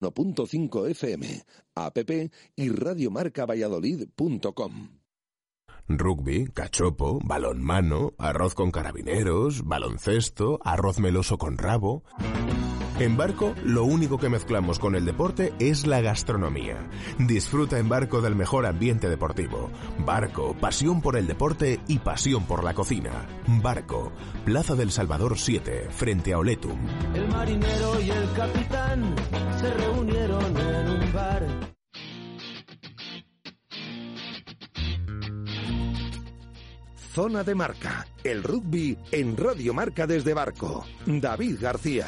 1.5 FM, app y radiomarcavalladolid.com. Rugby, cachopo, balonmano, arroz con carabineros, baloncesto, arroz meloso con rabo. En Barco, lo único que mezclamos con el deporte es la gastronomía. Disfruta en Barco del mejor ambiente deportivo. Barco, pasión por el deporte y pasión por la cocina. Barco, Plaza del Salvador 7, frente a Oletum. El marinero y el capitán se reunieron en un bar. Zona de Marca, el rugby en Radio Marca desde Barco. David García.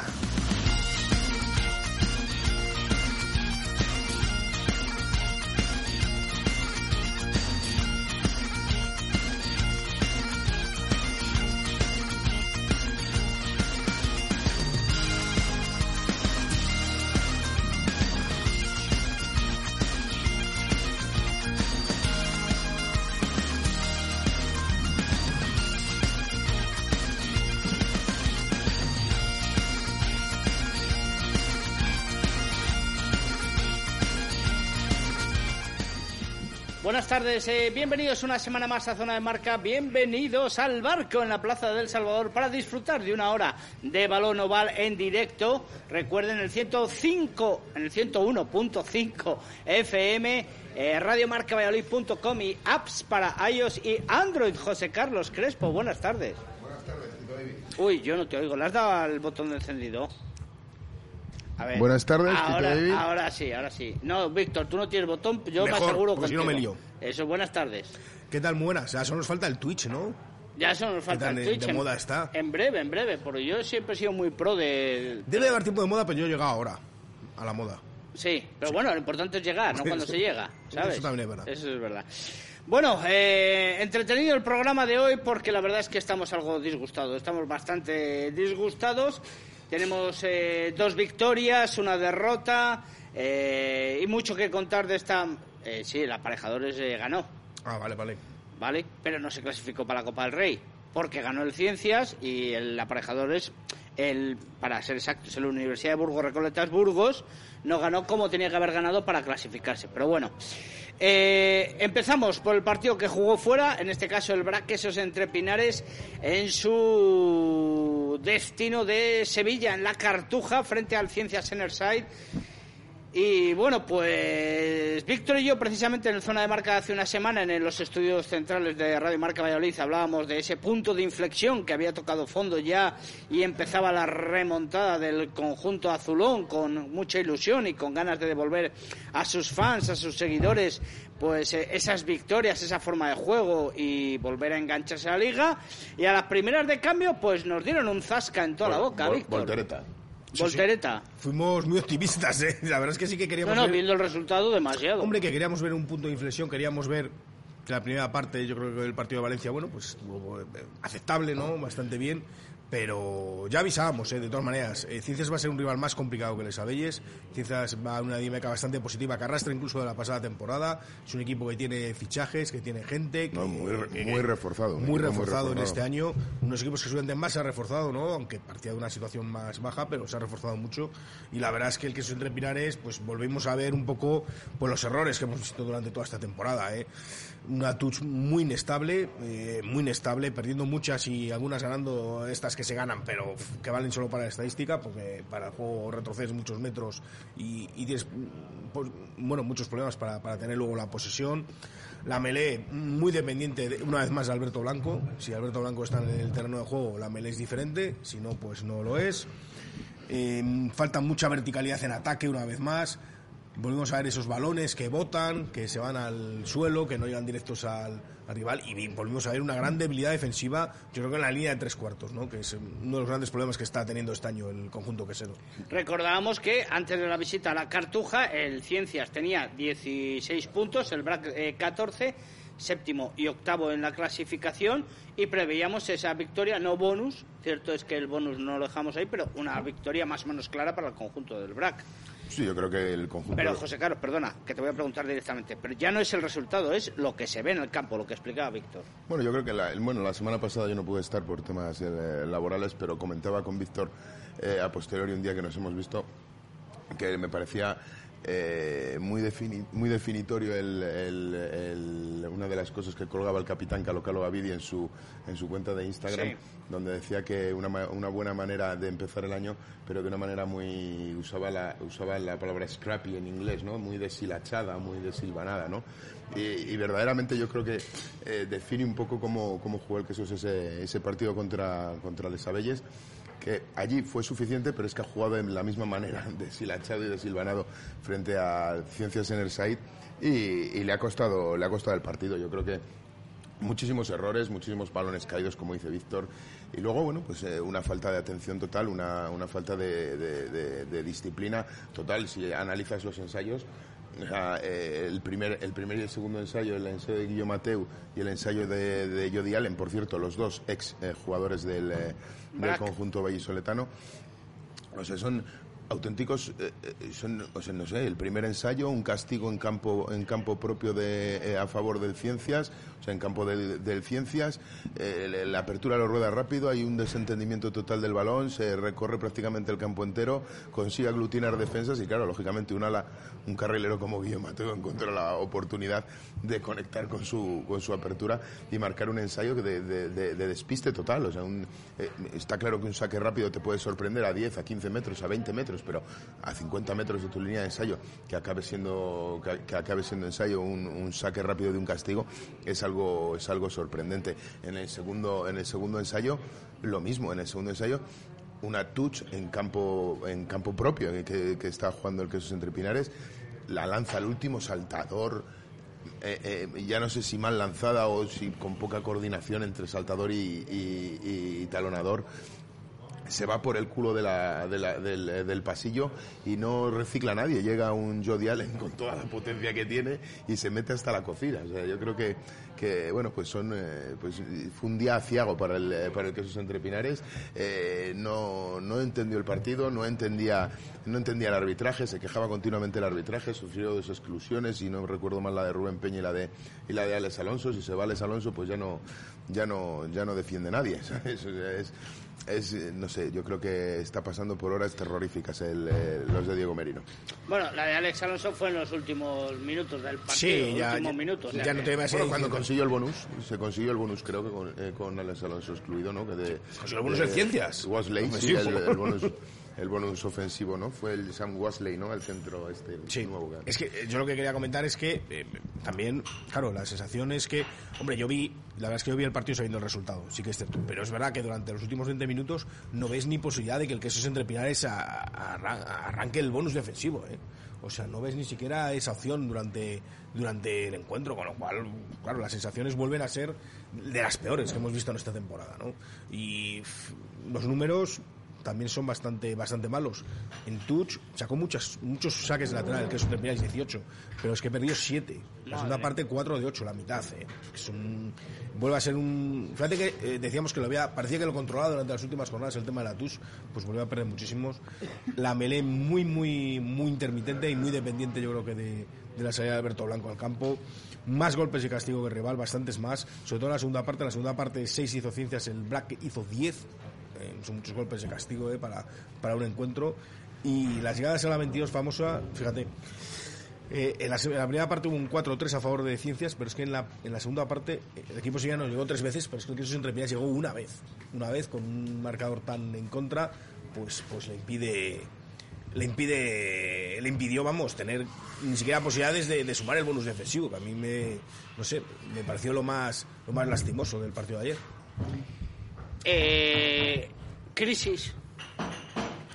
Tardes, eh, bienvenidos una semana más a Zona de Marca, bienvenidos al barco en la Plaza del Salvador para disfrutar de una hora de balón oval en directo. Recuerden el 105, en el 101.5 FM, eh, radiomarcavalladolid.com y apps para iOS y Android. José Carlos Crespo, buenas tardes. Buenas tardes, David. Uy, yo no te oigo, ¿le has dado al botón de encendido? A ver. Buenas tardes, ahora, Tito David. ahora sí, ahora sí. No, Víctor, tú no tienes botón, yo me Mejor, aseguro porque si no me lío. Eso, buenas tardes. ¿Qué tal? Muy buenas. Ya solo nos falta el Twitch, ¿no? Ya eso nos falta tal el de- Twitch. de en- moda está? En breve, en breve, porque yo siempre he sido muy pro de... Debe llevar tiempo de moda, pero yo he llegado ahora a la moda. Sí, pero bueno, lo importante es llegar, no cuando se llega, ¿sabes? Eso también es verdad. Eso es verdad. Bueno, eh, entretenido el programa de hoy porque la verdad es que estamos algo disgustados, estamos bastante disgustados. Tenemos eh, dos victorias, una derrota eh, y mucho que contar de esta... eh, sí, el aparejadores eh, ganó, Ah, vale, vale. ¿vale? Pero no se clasificó para la Copa del Rey, porque ganó el Ciencias y el aparejador es, el, para ser exactos, el Universidad de Burgos Recoletas Burgos, no ganó como tenía que haber ganado para clasificarse. Pero bueno, eh, empezamos por el partido que jugó fuera, en este caso el Braquesos entre Pinares, en su destino de Sevilla, en la Cartuja, frente al Ciencias Enerside. Y bueno, pues Víctor y yo precisamente en el zona de marca hace una semana en los estudios centrales de Radio Marca Valladolid hablábamos de ese punto de inflexión que había tocado fondo ya y empezaba la remontada del conjunto azulón con mucha ilusión y con ganas de devolver a sus fans, a sus seguidores, pues eh, esas victorias, esa forma de juego y volver a engancharse a la liga. Y a las primeras de cambio pues nos dieron un zasca en toda la boca, Víctor. Voltereta. Voltereta. Fuimos muy optimistas, ¿eh? La verdad es que sí que queríamos no, ver... viendo el resultado demasiado. Hombre, que queríamos ver un punto de inflexión, queríamos ver que la primera parte, yo creo que el partido de Valencia, bueno, pues estuvo eh, aceptable, ¿no? Bastante bien. Pero ya avisábamos, ¿eh? de todas maneras. eh, Ciencias va a ser un rival más complicado que Les Abelles. Ciencias va a una dinámica bastante positiva que arrastra incluso de la pasada temporada. Es un equipo que tiene fichajes, que tiene gente. Que, No, muy, que- muy reforzado. muy equipo reforzado en este año. Unos equipos que suben más se ha reforzado, ¿no? Aunque partía de una situación más baja, pero se ha reforzado mucho. Y la verdad es que el que se entre Pinares, pues volvemos a ver un poco pues, los errores que hemos visto durante toda esta temporada, ¿eh? Una touch muy inestable, eh, muy inestable, perdiendo muchas y algunas ganando estas que se ganan, pero que valen solo para la estadística, porque para el juego retrocedes muchos metros y, y tienes mm, pues, bueno, muchos problemas para, para tener luego la posesión. La Melé, muy dependiente, de- una vez más, de Alberto Blanco. Si Alberto Blanco está en el terreno de juego, la Melé es diferente. Si no, pues no lo es. Eh, falta mucha verticalidad en ataque, una vez más. Volvemos a ver esos balones que botan, que se van al suelo, que no llegan directos al, al rival. Y vi- volvimos a ver una gran debilidad defensiva, yo creo que en la línea de tres cuartos, ¿no? que es uno de los grandes problemas que está teniendo este año el conjunto quesero. Recordábamos que antes de la visita a la Cartuja, el Ciencias tenía 16 puntos, el BRAC eh, 14, séptimo y octavo en la clasificación, y preveíamos esa victoria, no bonus, cierto es que el bonus no lo dejamos ahí, pero una victoria más o menos clara para el conjunto del BRAC. Sí, yo creo que el conjunto. Pero José Carlos, perdona, que te voy a preguntar directamente, pero ya no es el resultado, es lo que se ve en el campo, lo que explicaba Víctor. Bueno, yo creo que la, bueno, la semana pasada yo no pude estar por temas eh, laborales, pero comentaba con Víctor eh, a posteriori un día que nos hemos visto que me parecía eh, muy, defini- muy definitorio el- el- el- una de las cosas que colgaba el capitán Calocalo Gavidi en su, en su cuenta de Instagram, Sí. donde decía que una, una buena manera de empezar el año, pero de una manera muy... usaba la, usaba la palabra scrappy en inglés, ¿no? Muy deshilachada, muy desilvanada, ¿no? Y, y verdaderamente yo creo que eh, define un poco cómo, cómo jugó el Quesos ese, ese partido contra, contra Les Abelles que allí fue suficiente, pero es que ha jugado de la misma manera, deshilachado y desilvanado frente a Ciencias en el y, y le ha costado le ha costado el partido. Yo creo que muchísimos errores, muchísimos balones caídos, como dice Víctor, y luego, bueno, pues eh, una falta de atención total, una, falta de- de disciplina total. Si analizas los ensayos, o sea, eh, el, primer, el primer y el segundo ensayo, el ensayo de Guillermo Mateu y el ensayo de, de Jody Allen, por cierto, los dos ex eh, jugadores del, eh, del conjunto vallisoletano, o sea, son auténticos, eh, eh, son, o sea, no sé, el primer ensayo, un castigo en campo, en campo propio de, eh, a favor del Ciencias, o sea, en campo del, Ciencias, la- apertura lo rueda rápido, hay un desentendimiento total del balón, se recorre prácticamente el campo entero, consigue aglutinar defensas y claro, lógicamente un carrilero como Guillermo Mateo encontró la oportunidad de conectar con su, con su apertura y marcar un ensayo de, de- de- de despiste total, o sea, está claro que un saque rápido te puede sorprender a 10, a 15 metros, a 20 metros, pero a 50 metros de tu línea de ensayo, que acabe siendo, que, acabe siendo ensayo un, saque rápido de un castigo, es algo, es algo sorprendente. En el segundo, en el segundo ensayo, lo mismo, en el segundo ensayo, una touch en campo, en campo propio, que, está jugando el Quesos Entre Pinares, la lanza al último saltador, eh, eh, ya no sé si mal lanzada o si con poca coordinación entre saltador y talonador. Se va por el culo de la- de la- del, eh, del pasillo y no recicla a nadie. Llega un Jody Allen con toda la potencia que tiene y se mete hasta la cocina. O sea, yo creo que, que bueno, pues son, eh, pues fue un día aciago para el, eh, para el Quesos Entre Pinares. Eh, no, no entendió el partido, no entendía, no entendía el arbitraje, se quejaba continuamente el arbitraje, sufrió dos exclusiones y no recuerdo mal la de Rubén Peña y la de, y la de Alex Alonso. Si se va Alex Alonso, pues ya no, ya no, ya no defiende nadie. es, eh, no sé, yo creo que está pasando por horas terroríficas el, eh, los de Diego Merino. Bueno, la de Alex Alonso fue en los últimos minutos del partido. Sí, los ya- últimos ya- minutos. ya no te iba a Bueno, cuando consiguió el bonus, se consiguió el bonus creo que con, eh, con Alex Alonso excluido, ¿no? Que de, Consiguió el bonus de- en ciencias. Wesley, sí, el bonus, el bonus ofensivo, ¿no? Fue el Sam Wesley, ¿no? El centro este, Sí, nuevo. es que eh, yo lo que quería comentar es que eh, también, claro, la sensación es que, hombre, yo vi, la verdad es que yo vi el partido sabiendo el resultado, sí que es cierto, pero es verdad que durante los últimos 20 minutos no ves ni posibilidad de que el queso entre Pinares a- a- arran- arranque el bonus defensivo, ¿eh? O sea, no ves ni siquiera esa opción durante, durante el encuentro, con lo cual, claro, las sensaciones vuelven a ser de las peores que hemos visto en esta temporada, ¿no? Y los números también son bastante bastante malos. En touch sacó muchas, muchos saques de lateral, que es un 18, pero es que perdió 7. La segunda parte 4 de 8, la mitad. eh. Es un, vuelve a ser un... Fíjate que eh, decíamos que lo había, parecía que lo controlaba durante las últimas jornadas el tema de la touch, pues volvió a perder muchísimos. La melé muy, muy, muy intermitente y muy dependiente yo creo que de, de la salida de Alberto Blanco al campo. Más golpes y castigo que el rival, bastantes más. Sobre todo en la segunda parte. En la segunda parte 6 hizo Ciencias, el Black hizo 10 eh, son muchos golpes de castigo eh, para, para un encuentro. Y las llegadas a la 22 famosa, fíjate, eh, en, la, en la primera parte hubo un 4-3 a favor de Ciencias, pero es que en la, en la segunda parte eh, el equipo sevillano llegó tres veces, pero es que el Quesos entre Piedras llegó una vez. Una vez con un marcador tan en contra, pues, pues le impide le impide le impidió vamos tener ni siquiera posibilidades de, de sumar el bonus defensivo que a mí me no sé me pareció lo más lo más lastimoso del partido de ayer Eh, crisis,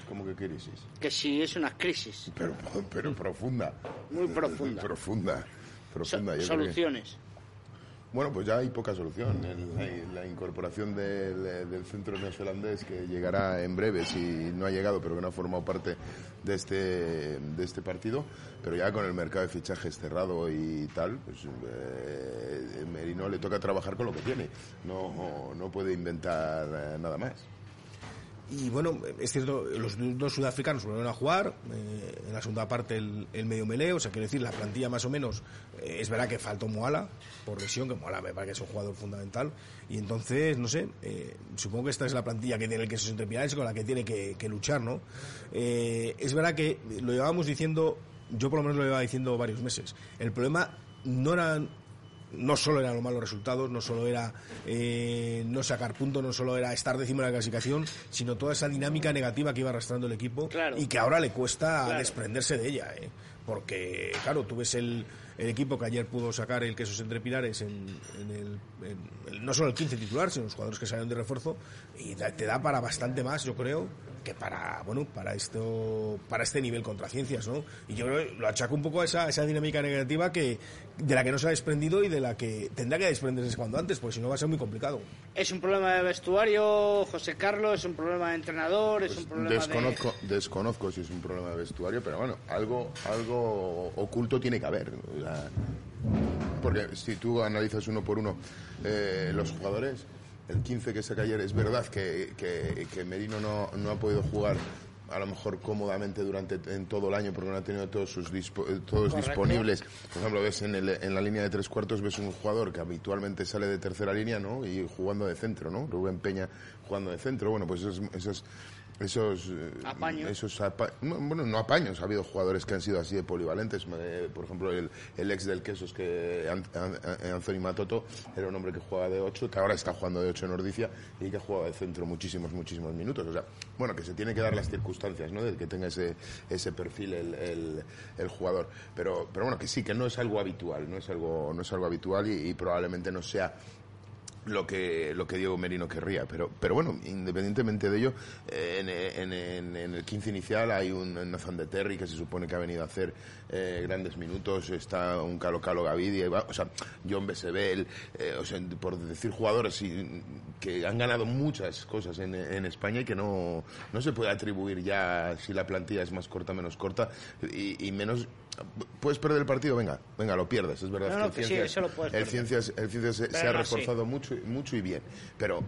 ¿Cómo que crisis? que sí es una crisis. Pero, pero profunda. Muy profunda. Profunda. So- Profunda. creo que- soluciones. Bueno, pues ya hay poca solución. El- la, la incorporación del, del centro neozelandés que llegará en breve, si no ha llegado, pero que no ha formado parte de este, de este partido, pero ya con el mercado de fichajes cerrado y tal, pues eh, Merino le toca trabajar con lo que tiene. No, no puede inventar eh, nada más. Y bueno, es cierto, los dos sudafricanos volvieron a jugar, eh, en la segunda parte el, el medio meleo, o sea, quiero decir, la plantilla más o menos, eh, es verdad que faltó Moala, por lesión, que Moala me parece que es un jugador fundamental, y entonces, no sé, eh, supongo que esta es la plantilla que tiene el queso entre Pinares con la que tiene que, que luchar, ¿no? Eh, es verdad que lo llevábamos diciendo, yo por lo menos lo llevaba diciendo varios meses, el problema no eran no solo eran los malos resultados, no solo era eh, no sacar puntos, no solo era estar décimo en la clasificación, sino toda esa dinámica negativa que iba arrastrando el equipo Claro. y que ahora le cuesta Claro. desprenderse de ella. ¿eh? Porque, claro, tú ves el, el equipo que ayer pudo sacar el Quesos entre Pilares en, en el, en no solo el 15 titular, sino los jugadores que salieron de refuerzo, y te da para bastante más, yo creo, que para bueno para esto para este nivel contra ciencias no y yo lo achaco un poco a esa, esa dinámica negativa que de la que no se ha desprendido y de la que tendrá que desprenderse cuando antes porque si no va a ser muy complicado ¿Es un problema de vestuario, José Carlos? ¿Es un problema de entrenador? ¿Es un problema Pues Desconozco, desconozco si es un problema de vestuario, pero bueno, algo, algo oculto tiene que haber. o sea, porque si tú analizas uno por uno eh, los jugadores, el 15 que saca ayer, es verdad que, que, que Merino no, no ha podido jugar a lo mejor cómodamente durante en todo el año porque no ha tenido todos sus dispo- eh, todos Correcto. disponibles. Por ejemplo ves en, el- en la línea de tres cuartos ves un jugador que habitualmente sale de tercera línea no y jugando de centro no Rubén Peña jugando de centro. Bueno pues esos esos esos eh, Apaños. esos apa- no, bueno no apaños ha habido jugadores que han sido así de polivalentes por ejemplo el, el ex del quesos que An- An- An- Anthony Matoto era un hombre que jugaba de 8 que ahora está jugando de 8 en Ordicia y que jugaba de centro muchísimos muchísimos minutos. O sea bueno que se tiene que dar las circunstancias no de que tenga ese ese perfil el, el, el jugador. Pero pero bueno que sí que no es algo habitual no es algo no es algo habitual y, y probablemente no sea lo que lo que Diego Merino querría pero pero bueno independientemente de ello eh, en, en- en- en el 15 inicial hay un Nathan de Terry que se supone que ha venido a hacer eh, grandes minutos está un Calo Calo Gavidi va- o sea John Besebel eh, o sea por decir jugadores que han ganado muchas cosas en, en España y que no no se puede atribuir ya si la plantilla es más corta menos corta y, y menos puedes perder el partido venga venga lo pierdes es verdad No, que no, el sí, Ciencias- eso lo puedes el. Ciencias, el Ciencias se, ha reforzado mucho, y- mucho y bien, pero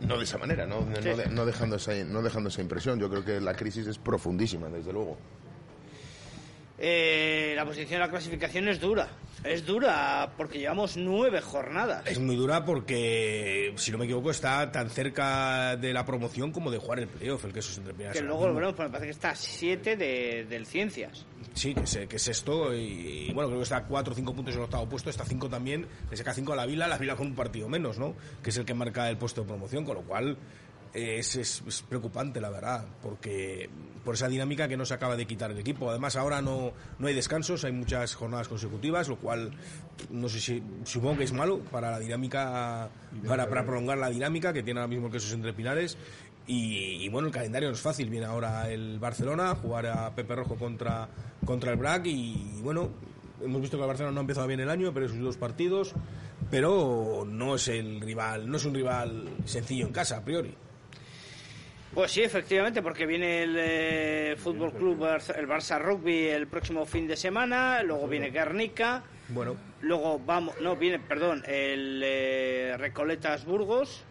no de esa manera, no, no, de- no dejando esa, no dejando esa impresión. Yo creo que la crisis es profundísima, desde luego. Eh, la posición de la clasificación es dura. Es dura porque llevamos nueve jornadas. es muy dura porque si no me equivoco está tan cerca de la promoción como de jugar el playoff el Quesos entre Pilares Que luego lo veremos, pero me parece que está a siete de, del Ciencias. Sí, que es, que es esto. Y, y, bueno, creo que está a 4 o 5 puntos en el octavo puesto. Está 5 también. Le saca 5 a la Vila. La Vila con un partido menos, ¿no? Que es el que marca el puesto de promoción. Con lo cual es, es- preocupante, la verdad. Porque por esa dinámica que no se acaba de quitar el equipo. Además, ahora no, no hay descansos. Hay muchas jornadas consecutivas. Lo cual, no sé si. Supongo que es malo para la dinámica. Para, para prolongar la dinámica que tiene ahora mismo el Quesos entre Pinares. Y, y, bueno, el calendario no es fácil. Viene ahora el Barcelona, jugar a Pepe Rojo contra, contra el BRAC y bueno, hemos visto que el Barcelona no ha empezado bien el año, pero sus dos partidos, pero no es el rival, no es un rival sencillo en casa a priori. Pues sí, efectivamente, porque viene el eh, Fútbol Club el Barça Rugby el próximo fin de semana, luego viene Guernica, Bueno, luego vamos, no, viene, perdón, el eh, Recoletas Burgos,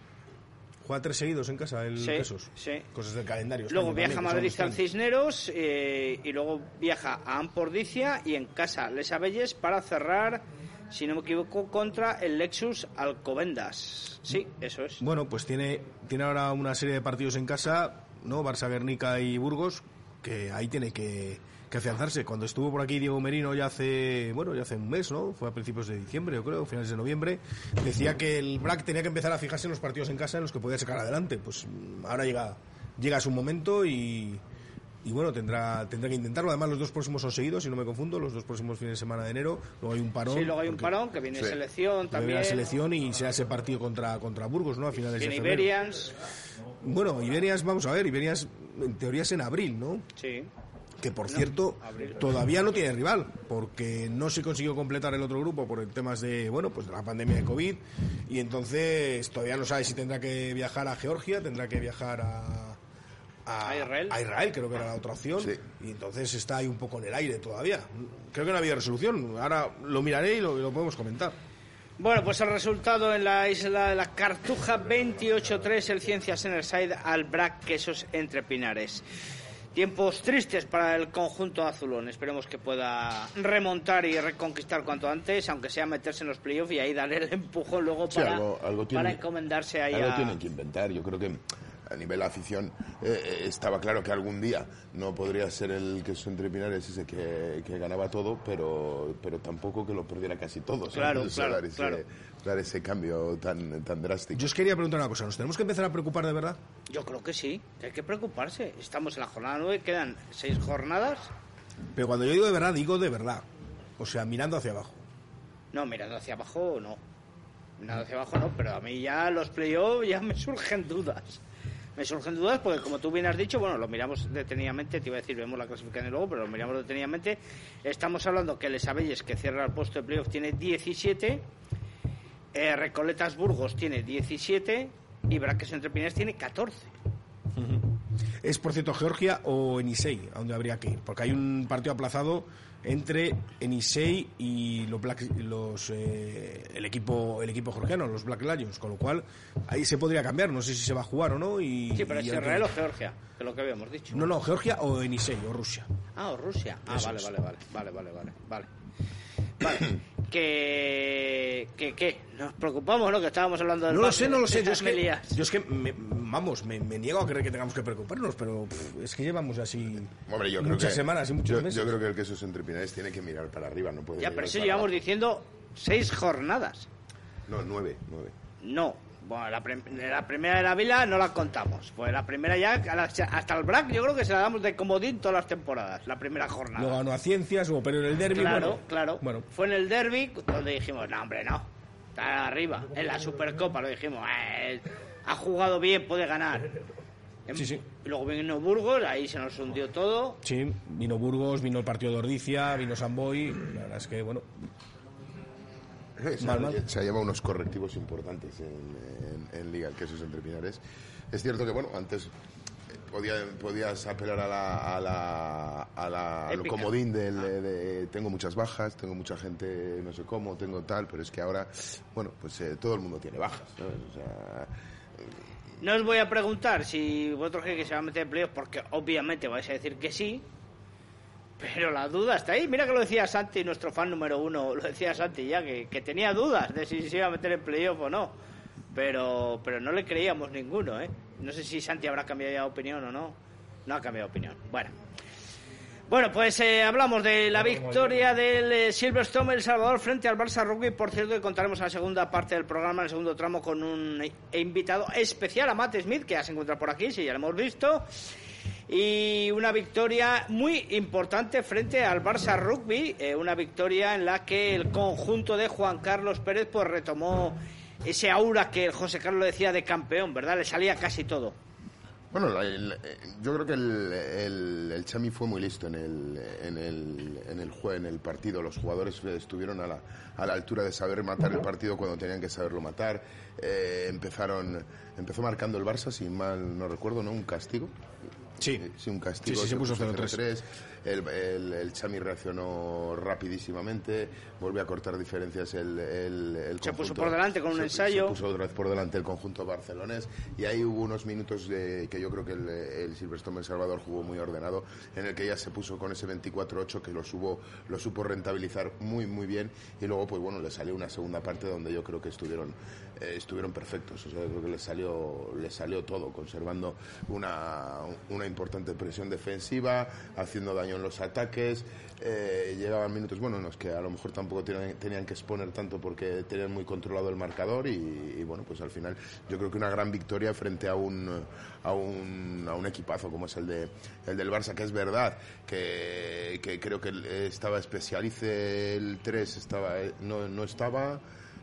juega tres seguidos en casa el Sí, Quesos. sí. Cosas del calendario. luego viaja a también, Madrid al extraños. Cisneros eh, y luego viaja a Ampordicia y en casa Les Abelles para cerrar, si no me equivoco, contra el Lexus Alcobendas. Sí, eso es. Bueno, pues tiene, tiene ahora una serie de partidos en casa, ¿no? Barça, Guernica y Burgos, que ahí tiene que, que afianzarse. Cuando estuvo por aquí Diego Merino ya hace, bueno, ya hace un mes, ¿no? Fue a principios de diciembre, yo creo, finales de noviembre. Decía que el BRAC tenía que empezar a fijarse en los partidos en casa en los que podía sacar adelante. Pues ahora llega, llega su momento y, y bueno, tendrá, tendrá que intentarlo. Además, los dos próximos son seguidos, si no me confundo, los dos próximos fines de semana de enero. Luego hay un parón. Sí, luego hay un porque parón que viene Sí. selección viene también. la selección y será ese partido contra, contra Burgos, ¿no? A finales de febrero. Iberians. Bueno, Iberias, vamos a ver, Iberias en teoría es en abril, ¿no? Sí. Que por cierto, abril. todavía no tiene rival, porque no se consiguió completar el otro grupo por el temas de, bueno, pues de la pandemia de COVID, y entonces todavía no sabe si tendrá que viajar a Georgia, tendrá que viajar a, A Israel. a Israel, creo que era la otra opción, Sí. y entonces está ahí un poco en el aire todavía. Creo que no ha habido resolución, ahora lo miraré y lo, lo podemos comentar. Bueno, pues el resultado en la isla de la Cartuja, 28-3 el Ciencias Enerside al Brac Quesos entre Pinares. Tiempos tristes para el conjunto azulón. Esperemos que pueda remontar y reconquistar cuanto antes, aunque sea meterse en los playoffs y ahí darle el empujón luego Sí, para, algo- algo tiene- para encomendarse ahí Algo a... tienen que inventar. Yo creo que a nivel afición eh, eh, estaba claro que algún día no podría ser el que entre Pinares ese que, que ganaba todo, pero, pero tampoco que lo perdiera casi todo. ¿sabes? Claro, sea, claro, dar, ese, claro. dar ese cambio tan, tan drástico. Yo os quería preguntar una cosa. ¿Nos tenemos que empezar a preocupar de verdad? Yo creo que sí, que hay que preocuparse. Estamos en la jornada 9, quedan seis jornadas. Pero cuando yo digo de verdad, digo de verdad. O sea, mirando hacia abajo. No, mirando hacia abajo no. Mirando hacia abajo no, pero a mí ya los playoffs ya me surgen dudas. Me surgen dudas porque, como tú bien has dicho, bueno, lo miramos detenidamente, te iba a decir, vemos la clasificación luego, pero lo miramos detenidamente. Estamos hablando que Les Abelles, que cierra el puesto de playoff, tiene 17, eh, Recoletas Burgos tiene 17 y Braques Entre Pinares tiene 14. ¿Es, por cierto, Georgia o Enisei a donde habría que ir? Porque hay un partido aplazado entre Enisei y los Black, los, eh, el, equipo, el equipo georgiano, los Black Lions, con lo cual ahí se podría cambiar. No sé si se va a jugar o no. Y, Sí, pero y es Israel o Georgia, que es lo que habíamos dicho. No, no, Georgia o Enisei o Rusia. Ah, o Rusia. Ah, vale, vale, vale, vale, vale, vale. Vale. Que, que, ¿qué? Nos preocupamos, ¿no? Que estábamos hablando del No lo sé, no lo sé. de Yo es que, Melías. yo es que me- vamos, me, me niego a creer que tengamos que preocuparnos, pero pff, es que llevamos así Hombre, yo creo muchas que- semanas y muchos yo, meses. yo creo que el que esos entre Pinares tiene que mirar para arriba, no puede Ya, mirar pero eso llevamos abajo. diciendo seis jornadas. No, nueve, nueve. No. Bueno, la, la primera de la Vila no la contamos. Pues la primera ya, hasta el BRAC, yo creo que se la damos de comodín todas las temporadas, la primera jornada. Luego ganó a Ciencias, pero en el derby. Claro, bueno, claro. Bueno, Fue en el derby donde dijimos, no, hombre, no. Está arriba. En la Supercopa lo dijimos, "Eh, ha jugado bien, puede ganar. Sí, sí. Luego vino Burgos, ahí se nos hundió todo. sí, vino Burgos, vino el partido de Ordicia, vino Samboy. La verdad es que, bueno, Se, Mal, mal. se ha llevado unos correctivos importantes en, en- en Liga, el que esos entre Pinares. Es cierto que, bueno, antes eh, podía, podías apelar a la, a la, a la- a lo Épica. comodín del, de, de tengo muchas bajas, tengo mucha gente no sé cómo, tengo tal, pero es que ahora, bueno, pues eh, todo el mundo tiene bajas, ¿sabes? O sea, No os voy a preguntar si vosotros creéis que se va a meter en playoff, porque obviamente vais a decir que sí. Pero la duda está ahí. Mira que lo decía Santi, nuestro fan número uno. Lo decía Santi ya, que, que tenía dudas de si se iba a meter en playoff o no. Pero, pero no le creíamos ninguno, ¿eh? No sé si Santi habrá cambiado ya de opinión o no. No ha cambiado de opinión. Bueno. Bueno, pues eh, hablamos de la victoria del eh, Silverstone El Salvador frente al Barça Rugby. Por cierto, que contaremos en la segunda parte del programa, en el segundo tramo, con un eh, invitado especial, a Matt Smith, que ya se encuentra por aquí, si ya lo hemos visto. Y una victoria muy importante frente al Barça Rugby, eh, una victoria en la que el conjunto de Juan Carlos Pérez pues retomó ese aura que José Carlos decía de campeón, ¿verdad? Le salía casi todo. Bueno, la- eh, yo creo que el, el, el Chami fue muy listo en el, en el, en el en el partido. Los jugadores estuvieron a la, a la altura de saber matar el partido cuando tenían que saberlo matar. Eh, empezaron, empezó marcando el Barça, si mal no recuerdo, ¿no? Un castigo. Sí. Eh, Sí, un castigo. Sí, sí, se puso 0-3. 0-3. El, el, el Chami reaccionó rapidísimamente, volvió a cortar diferencias el, el, el Se puso por delante con un se- ensayo. Se puso otra vez por delante el conjunto barcelonés y ahí hubo unos minutos de, que yo creo que el, el Silverstone El Salvador jugó muy ordenado, en el que ya se puso con ese 24-8 que lo, subo, lo supo rentabilizar muy muy bien y luego pues bueno le salió una segunda parte donde yo creo que estuvieron eh, estuvieron perfectos, o sea, creo que les salió, les salió todo, conservando una, una importante presión defensiva, haciendo daño en los ataques, eh, llegaban minutos, bueno, en los que a lo mejor tampoco tenían, que exponer tanto porque tenían muy controlado el marcador y, bueno, pues al final yo creo que una gran victoria frente a un, a un, a un equipazo como es el, de, el del Barça, que es verdad que, que creo que estaba especialice el 3, estaba, eh, no, no estaba.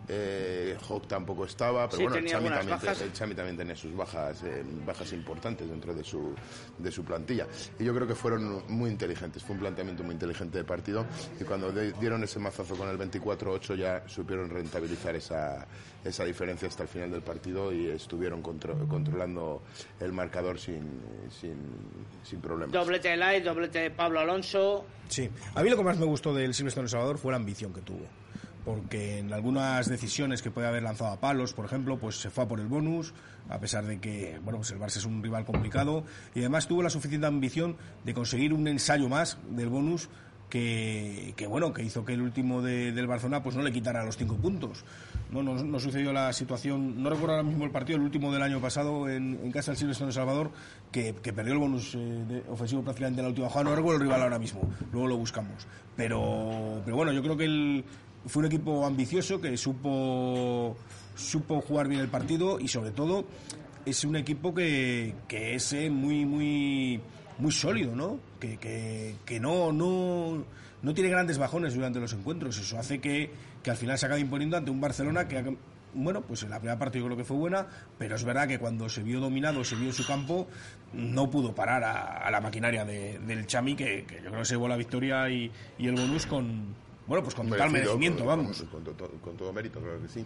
Eh, Hawk tampoco estaba, pero Sí, bueno, el Chami, también, el Chami también tenía sus bajas, eh, bajas importantes dentro de su, de su plantilla. Y yo creo que fueron muy inteligentes, fue un planteamiento muy inteligente de partido y cuando de- dieron ese mazazo con el 24-8 ya supieron rentabilizar esa, esa diferencia hasta el final del partido y estuvieron contro- controlando el marcador sin, sin, sin problemas. Doblete de Light, doblete de Pablo Alonso. Sí, a mí lo que más me gustó del Silverstone El Salvador fue la ambición que tuvo. Porque en algunas decisiones que puede haber lanzado a palos, por ejemplo, pues se fue a por el bonus, a pesar de que bueno, pues el Barça es un rival complicado, y además tuvo la suficiente ambición de conseguir un ensayo más del bonus que, bueno, que hizo que el último del Barcelona pues no le quitara los cinco puntos. No, no, sucedió la situación, no recuerdo ahora mismo el partido, el último del año pasado en, casa del Silvestre de Salvador, que, perdió el bonus eh, ofensivo prácticamente en la última jugada. No recuerdo el rival ahora mismo, luego lo buscamos. Pero, pero bueno, yo creo que el, fue un equipo ambicioso que supo, supo jugar bien el partido y sobre todo es un equipo que, que es eh, muy, muy, muy sólido, ¿no? Que, que, no, no, no tiene grandes bajones durante los encuentros. Eso hace que, que al final se acabe imponiendo ante un Barcelona que bueno, pues en la primera parte yo creo que fue buena, pero es verdad que cuando se vio dominado, se vio en su campo, no pudo parar a, la maquinaria del Chami, que, yo creo que se llevó la victoria y el bonus con, bueno, pues con total merecimiento, vamos. Con, todo mérito, claro que sí.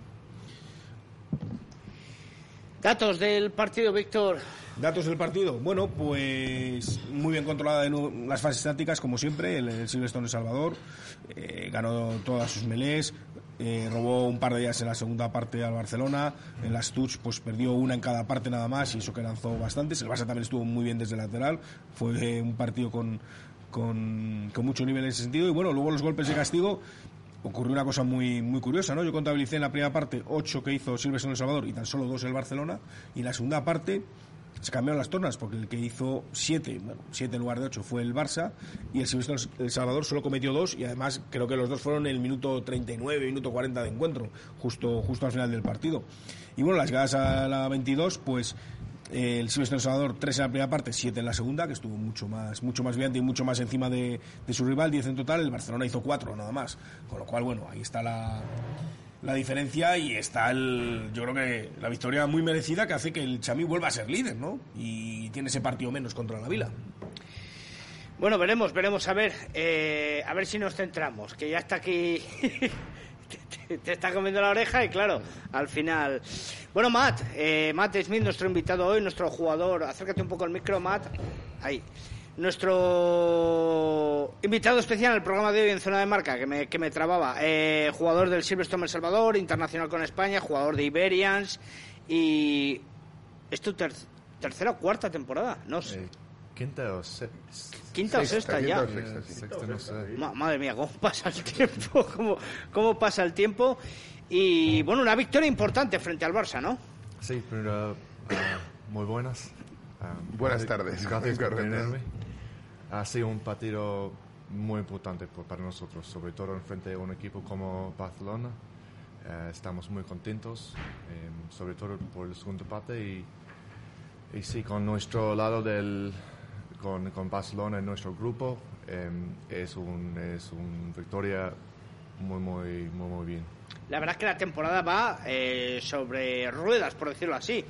Datos del partido, Víctor. Datos del partido. Bueno, pues muy bien controlada en las fases tácticas, como siempre. El, el Silverstone de Salvador eh, ganó todas sus melés, eh, robó un par de días en la segunda parte al Barcelona. En las touch, pues perdió una en cada parte nada más y eso que lanzó bastantes. El Barça también estuvo muy bien desde lateral. Fue un partido con, con, mucho nivel en ese sentido. Y bueno, luego los golpes de castigo ocurrió una cosa muy, muy curiosa, ¿no? Yo contabilicé en la primera parte ocho que hizo Silvestre en El Salvador y tan solo dos el Barcelona. Y en la segunda parte se cambiaron las tornas porque el que hizo siete, bueno, siete en lugar de ocho fue el Barça y el Silvestre El Salvador solo cometió dos y además creo que los dos fueron en el minuto 39, minuto 40 de encuentro, justo, justo al final del partido. Y bueno, las llegadas a la 22, pues el Silvestre Salvador 3 en la primera parte, 7 en la segunda, que estuvo mucho más, mucho más brillante y mucho más encima de, su rival, 10 en total. El Barcelona hizo 4 nada más. Con lo cual, bueno, ahí está la, la diferencia y está el, yo creo que la victoria muy merecida que hace que el Chamí vuelva a ser líder, ¿no? Y tiene ese partido menos contra la Vila. Bueno, veremos, veremos a ver, eh, a ver si nos centramos, que ya está aquí te, está comiendo la oreja y claro, al final. Bueno, Matt, eh, Matt Smith, nuestro invitado hoy, nuestro jugador. Acércate un poco al micro, Matt. Ahí. Nuestro invitado especial en el programa de hoy en Zona de Marca, que me, que me trababa. Eh, jugador del Silverstone El Salvador, internacional con España, jugador de Iberians. Y. ¿Es tu tercera o cuarta temporada? No sé. Eh, quinta o quinta o sexta ya. madre mía, cómo pasa el tiempo, cómo, cómo pasa el tiempo. Y bueno, una victoria importante frente al Barça, ¿no? Sí, pero uh, muy buenas. Um, Buenas tardes. Gracias por tenerme. Ha sido un partido muy importante para nosotros, sobre todo en frente a un equipo como Barcelona. Uh, estamos muy contentos, um, sobre todo por el segundo parte y, y sí, con nuestro lado del, con, con Barcelona en nuestro grupo em, es un es una victoria muy, muy, muy, muy bien. La verdad es que la temporada va eh, sobre ruedas, por decirlo así.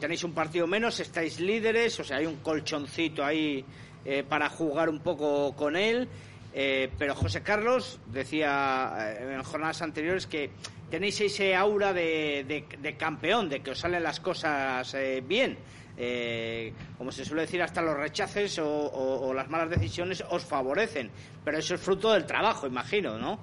Tenéis un partido menos, estáis líderes, o sea, hay un colchoncito ahí eh, para jugar un poco con él. Eh, pero José Carlos decía en jornadas anteriores que tenéis ese aura de, de campeón, de que os salen las cosas bien eh, como se suele decir, hasta los rechaces o, las malas decisiones os favorecen. Pero eso es fruto del trabajo, imagino, ¿no?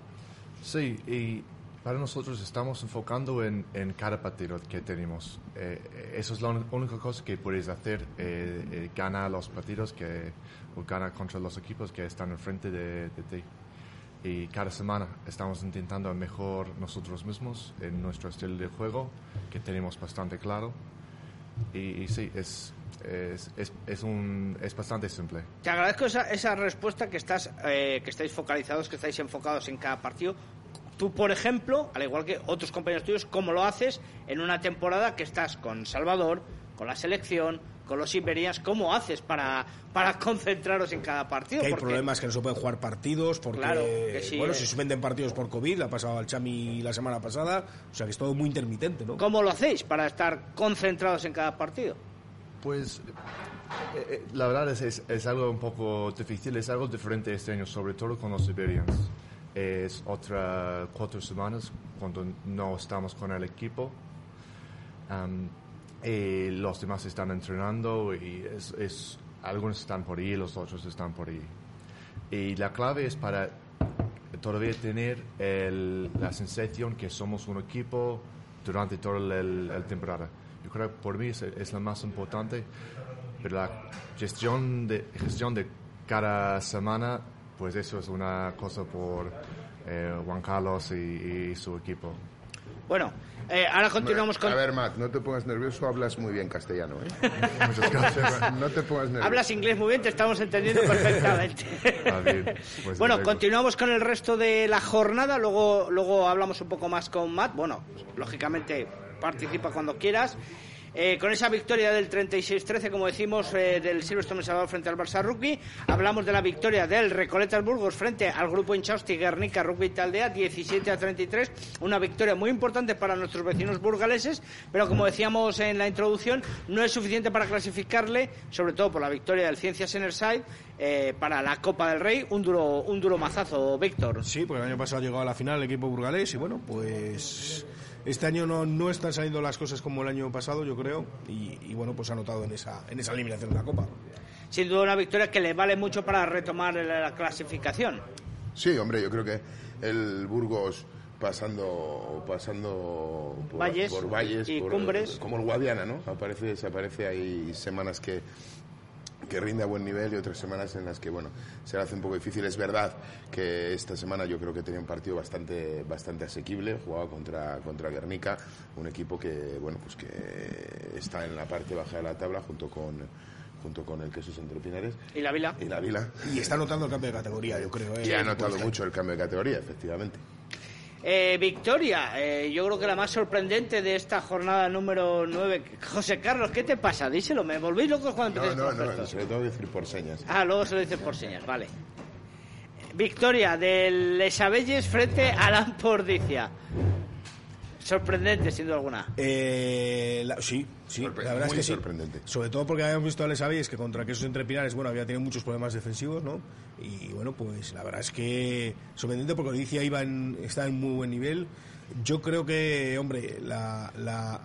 Sí, y para nosotros estamos enfocando en, cada partido que tenemos. Eh, eso es la única cosa que puedes hacer, eh, eh, ganar los partidos que, o ganar contra los equipos que están enfrente de, de ti. Y cada semana estamos intentando mejor nosotros mismos en nuestro estilo de juego, que tenemos bastante claro y, sí, es, es, es, un, es bastante simple. Te agradezco esa, esa respuesta que, estás, eh, que estáis focalizados, que estáis enfocados en cada partido. Tú, por ejemplo, al igual que otros compañeros tuyos, ¿cómo lo haces en una temporada que estás con Salvador, con la selección, con los Iberias, ¿cómo haces para, para concentraros en cada partido? hay problemas que no se pueden jugar partidos, porque claro, bueno, se suspenden partidos por COVID, ha pasado al Chami la semana pasada, o sea que es todo muy intermitente, ¿no? ¿Cómo lo hacéis para estar concentrados en cada partido? Pues eh, eh, la verdad es, es, algo un poco difícil, es algo diferente este año, sobre todo con los Iberians. Es otra cuatro semanas cuando no estamos con el equipo. Y los demás están entrenando y es, algunos están por ahí, los otros están por ahí. Y la clave es para todavía tener el- la sensación que somos un equipo durante toda la temporada. Yo creo que por mí es, es lo más importante, pero la gestión de, gestión de cada semana, pues eso es una cosa por eh, Juan Carlos y, y su equipo. Bueno, eh, ahora continuamos con... A ver, Matt, no te pongas nervioso, hablas muy bien castellano, ¿eh? Muchas gracias. No te pongas nervioso. Hablas inglés muy bien, te estamos entendiendo perfectamente. Ah, bien. Pues bueno, continuamos con el resto de la jornada, luego, luego hablamos un poco más con Matt. Bueno, lógicamente participa cuando quieras. Eh, con esa victoria del 36-13, como decimos, eh, del Silverstone Salvador frente al Barça Rugby, hablamos de la victoria del Recoletas Burgos frente al grupo Inchausti Guernica Rugby Taldea, 17 a 33, una victoria muy importante para nuestros vecinos burgaleses, pero como decíamos en la introducción, no es suficiente para clasificarle, sobre todo por la victoria del Ciencias Enerside, eh, para la Copa del Rey, un duro, un duro mazazo, Víctor. Sí, porque el año pasado llegó a la final el equipo burgalés y bueno, pues este año no, no están saliendo las cosas como el año pasado, yo creo, y, y bueno, pues ha notado en esa, en esa eliminación de la Copa. Sin duda una victoria que le vale mucho para retomar la la clasificación. Sí, hombre, yo creo que el Burgos pasando pasando por Valles por valles y por- cumbres. como el Guadiana, ¿no? Aparece, se aparece hay semanas que que rinde a buen nivel y otras semanas en las que bueno se le hace un poco difícil es verdad que esta semana yo creo que tenía un partido bastante bastante asequible jugaba contra contra Guernica un equipo que bueno pues que está en la parte baja de la tabla junto con junto con el Quesos Entre Pinares ¿Y la Vila? y la Vila Y está notando el cambio de categoría, yo creo. ¿eh? y ha notado mucho el cambio de categoría efectivamente Eh, victoria, eh, yo creo que la más sorprendente de esta jornada número 9. José Carlos, ¿qué te pasa? Díselo, me volvéis locos cuando No, no, no, esto. se lo tengo que decir por señas. Ah, luego se lo dices por señas, vale. Victoria del Lesabelles frente a la Pordicia. Sorprendente, sin duda alguna. Eh, la- sí, sí, Sorpre- la verdad muy es que sí. sorprendente. Sobre todo porque habíamos visto a Les Avies que contra Quesos Entre Pinares, bueno, había tenido muchos problemas defensivos, ¿no? Y bueno, pues la verdad es que sorprendente porque Odisea iba en, está en muy buen nivel. Yo creo que, hombre, la, la,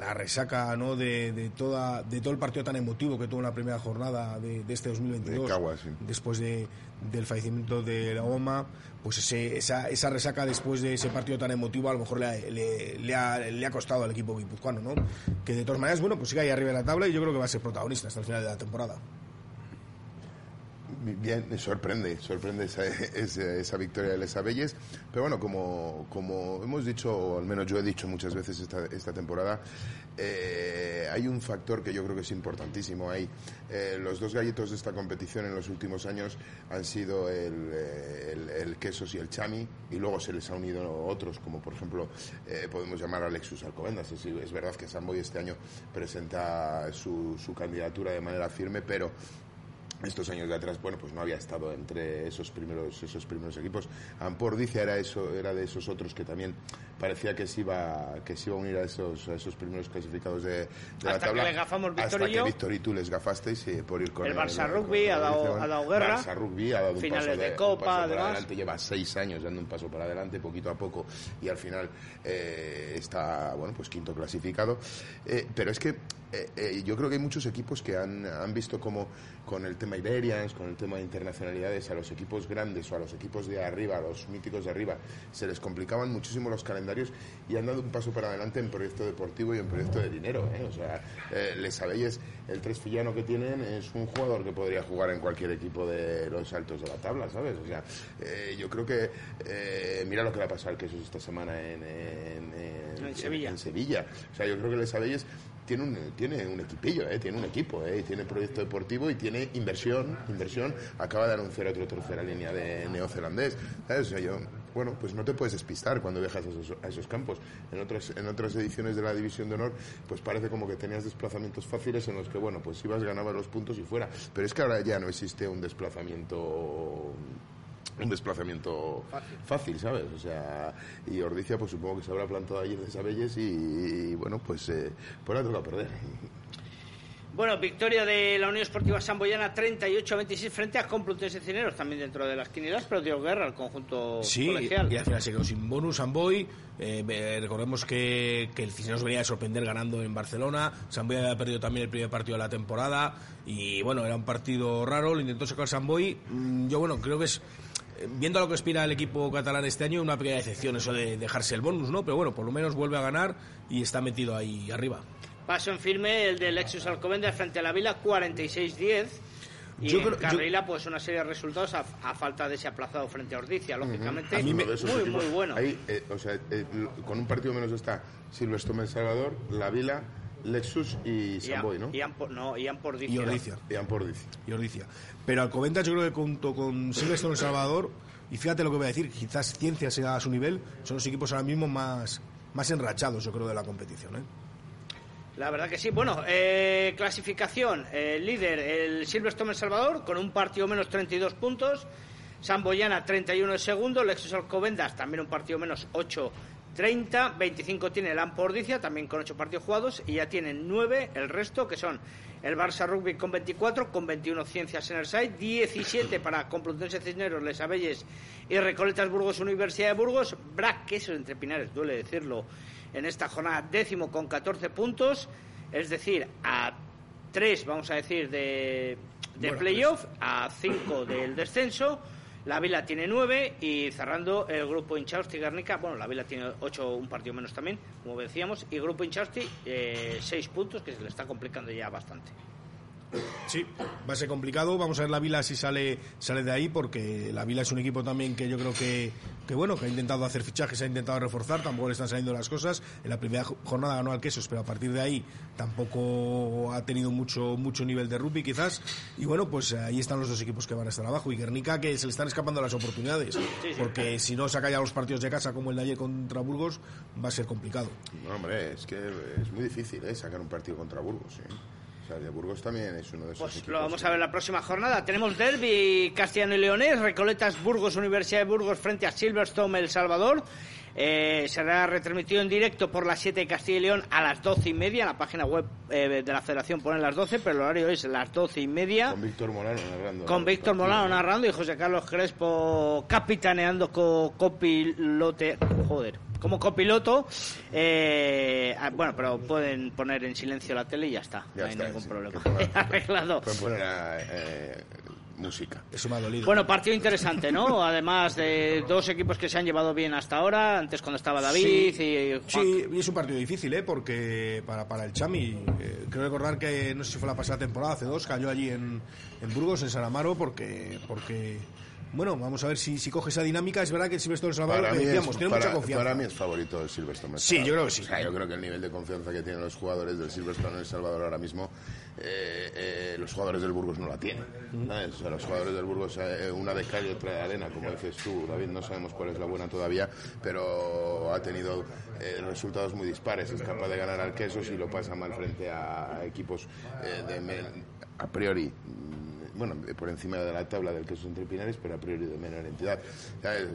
la resaca, ¿no? De, de, toda, de todo el partido tan emotivo que tuvo en la primera jornada de, de este 2022. De sí. Después de, del fallecimiento de la OMA, pues ese, esa, esa resaca después de ese partido tan emotivo a lo mejor le, ha- le, le ha, le ha costado al equipo guipuzcoano, ¿no? Que de todas maneras, bueno, pues sigue ahí arriba de la tabla y yo creo que va a ser protagonista hasta el final de la temporada. Bien, me sorprende, sorprende esa, esa, esa victoria de Les Abelles. Pero bueno, como, como hemos dicho, o al menos yo he dicho muchas veces esta, esta temporada, eh, hay un factor que yo creo que es importantísimo ahí. Eh, los dos gallitos de esta competición en los últimos años han sido el, eh, el, el Quesos y el Chami, y luego se les ha unido otros, como por ejemplo eh, podemos llamar a Lexus Alcobendas. Es, es verdad que Samboy este año presenta su, su candidatura de manera firme, pero estos años de atrás, bueno, pues no había estado entre esos primeros, esos primeros equipos. Ampordicia era eso, era de esos otros que también parecía que se iba, que se iba a unir a esos, a esos primeros clasificados de, de la Hasta que tabla. le gafamos Víctor hasta y que yo. Víctor y tú les gafasteis eh, por ir con El Barça con Rugby ha dado- ha dado guerra. Barça Rugby ha dado un Finales paso de un Copa, además. adelante, lleva seis años dando un paso para adelante, poquito a poco, y al final eh, está, bueno, pues quinto clasificado. Eh, pero es que eh, eh, yo creo que hay muchos equipos que han, han visto como con el tema Iberians, con el tema de internacionalidades, a los equipos grandes o a los equipos de arriba, a los míticos de arriba, se les complicaban muchísimo los calendarios y han dado un paso para adelante en proyecto deportivo y en proyecto de dinero. ¿eh? O sea, eh, les sabéis, el tres fillano que tienen es un jugador que podría jugar en cualquier equipo de los altos de la tabla, ¿sabes? O sea, eh, yo creo que eh, mira lo que le ha pasado al Quesos esta semana en, en, en- En Sevilla. en Sevilla. O sea, yo creo que les sabéis tiene un, tiene un equipillo, ¿eh? tiene un equipo, ¿eh? tiene proyecto deportivo y tiene inversión, inversión. Acaba de anunciar otro tercera línea de neozelandés. ¿sabes? Yo, bueno, pues no te puedes despistar cuando viajas a esos, a esos campos. En otras, en otras ediciones de la División de Honor, pues parece como que tenías desplazamientos fáciles en los que, bueno, pues ibas, ganabas los puntos y fuera. Pero es que ahora ya no existe un desplazamiento un desplazamiento fácil. ¿sabes? O sea, y Ordicia pues supongo que se habrá plantado allí en Desabelles y, y, bueno, pues eh, pues la toca perder. Bueno, victoria de la Unión Esportiva Samboyana 38-26 frente a Complutense Cineros, también dentro de las quinielas, pero dio guerra al conjunto Sí, colegial. y al final se quedó sin bonus Samboy. Eh, recordemos que, que el Cisneros venía a sorprender ganando en Barcelona. Samboy había perdido también el primer partido de la temporada. Y bueno, era un partido raro, lo intentó sacar Samboy. Mm, yo, bueno, creo que es. Viendo a lo que aspira el equipo catalán este año, una pequeña decepción eso de dejarse el bonus, ¿no? Pero bueno, por lo menos vuelve a ganar y está metido ahí arriba. Paso en firme el de Lexus Alcobendas frente a la Vila, 46-10. Y Yo en creo- yo- Carrila, pues una serie de resultados a, a falta de ese aplazado frente a Ordicia, lógicamente. A mí me- muy, equipos, muy bueno. Ahí, eh, o sea, eh, con un partido menos está Silverstone El Salvador, La Vila, Lexus y Samboy, Am- ¿no? y Am- no, y Am por Y Ordicia. Y Ampordiz. Y Ordicia. Pero Alcobendas yo creo que junto con Silverstone El Salvador, y fíjate lo que voy a decir, quizás Ciencia sea a su nivel, son los equipos ahora mismo más, más enrachados, yo creo, de la competición. ¿eh? La verdad que sí. Bueno, eh, clasificación. eh, líder, el Silverstone El Salvador, con un partido menos 32 puntos. San Boyana, 31 el segundo. Lexus Alcobendas, también un partido menos 8 30. 25 tiene el Ampordicia, también con 8 partidos jugados. Y ya tienen 9 el resto, que son el Barça Rugby con 24, con 21 Ciencias Enerside, 17 para Complutense Cisneros, Les Abelles y Recoletas Burgos, Universidad de Burgos. Brac, queso entre Pinares, duele decirlo, en esta jornada décimo con 14 puntos, es decir, a 3, vamos a decir, de, de Bueno, playoff, a 5 del descenso. La Vila tiene 9 y cerrando el grupo Inchausti Guernica, bueno, la Vila tiene 8, un partido menos también, como decíamos, y grupo Inchausti 6 puntos, que se le está complicando ya bastante. Sí, va a ser complicado. Vamos a ver la Vila si sale, sale de ahí, porque la Vila es un equipo también que yo creo que, que bueno, que ha intentado hacer fichajes, ha intentado reforzar, tampoco le están saliendo las cosas. En la primera jo- jornada ganó al Quesos, pero a partir de ahí tampoco ha tenido mucho, mucho nivel de rugby quizás. Y bueno, pues ahí están los dos equipos que van a estar abajo. Y Guernica que se le están escapando las oportunidades, porque si no saca ya los partidos de casa como el de ayer contra Burgos, va a ser complicado. No, hombre, es que es muy difícil ¿eh? sacar un partido contra Burgos. ¿eh? De Burgos también es uno de esos Pues equipos. lo vamos a ver la próxima jornada. Tenemos Derby Castellano y Leonés, Recoletas Burgos, Universidad de Burgos frente a Silverstone El Salvador. Eh, será retransmitido en directo por las 7 de Castilla y León a las 12 y media. La página web eh, de la federación ponen las 12, pero el horario es las 12 y media. Con Víctor Molano narrando. Con Víctor Molano ¿no? narrando y José Carlos Crespo capitaneando co copilote. Joder, como copiloto. Eh, ah, bueno, pero pueden poner en silencio la tele y ya está. Ya no hay está, ningún sí, problema. Arreglado. Pueden poner música. Eso me ha dolido. Bueno, partido interesante, ¿no? Además de dos equipos que se han llevado bien hasta ahora, antes cuando estaba David Sí, y Juan. Sí, y es un partido difícil, ¿eh? Porque para, para el Chami, eh, creo recordar que, no sé si fue la pasada temporada, hace dos, cayó allí en, en Burgos, en San Amaro, porque, porque bueno, vamos a ver si, si coge esa dinámica. Es verdad que el Silvestre del Salvador, Para que decíamos, es, tiene para, mucha confianza. para mí es favorito el Silverstone. Sí, Salvador. yo creo que sí. O sea, yo creo que el nivel de confianza que tienen los jugadores del Silverstone en El Salvador ahora mismo, eh, eh, los jugadores del Burgos no la tienen. ¿sabes? O sea, los jugadores del Burgos, eh, una de cal y otra de arena, como dices tú, David, no sabemos cuál es la buena todavía, pero ha tenido eh, resultados muy dispares. Es capaz de ganar al Quesos y lo pasa mal frente a equipos eh, de a priori bueno, por encima de la tabla del queso entre Pinares, pero a priori de menor entidad.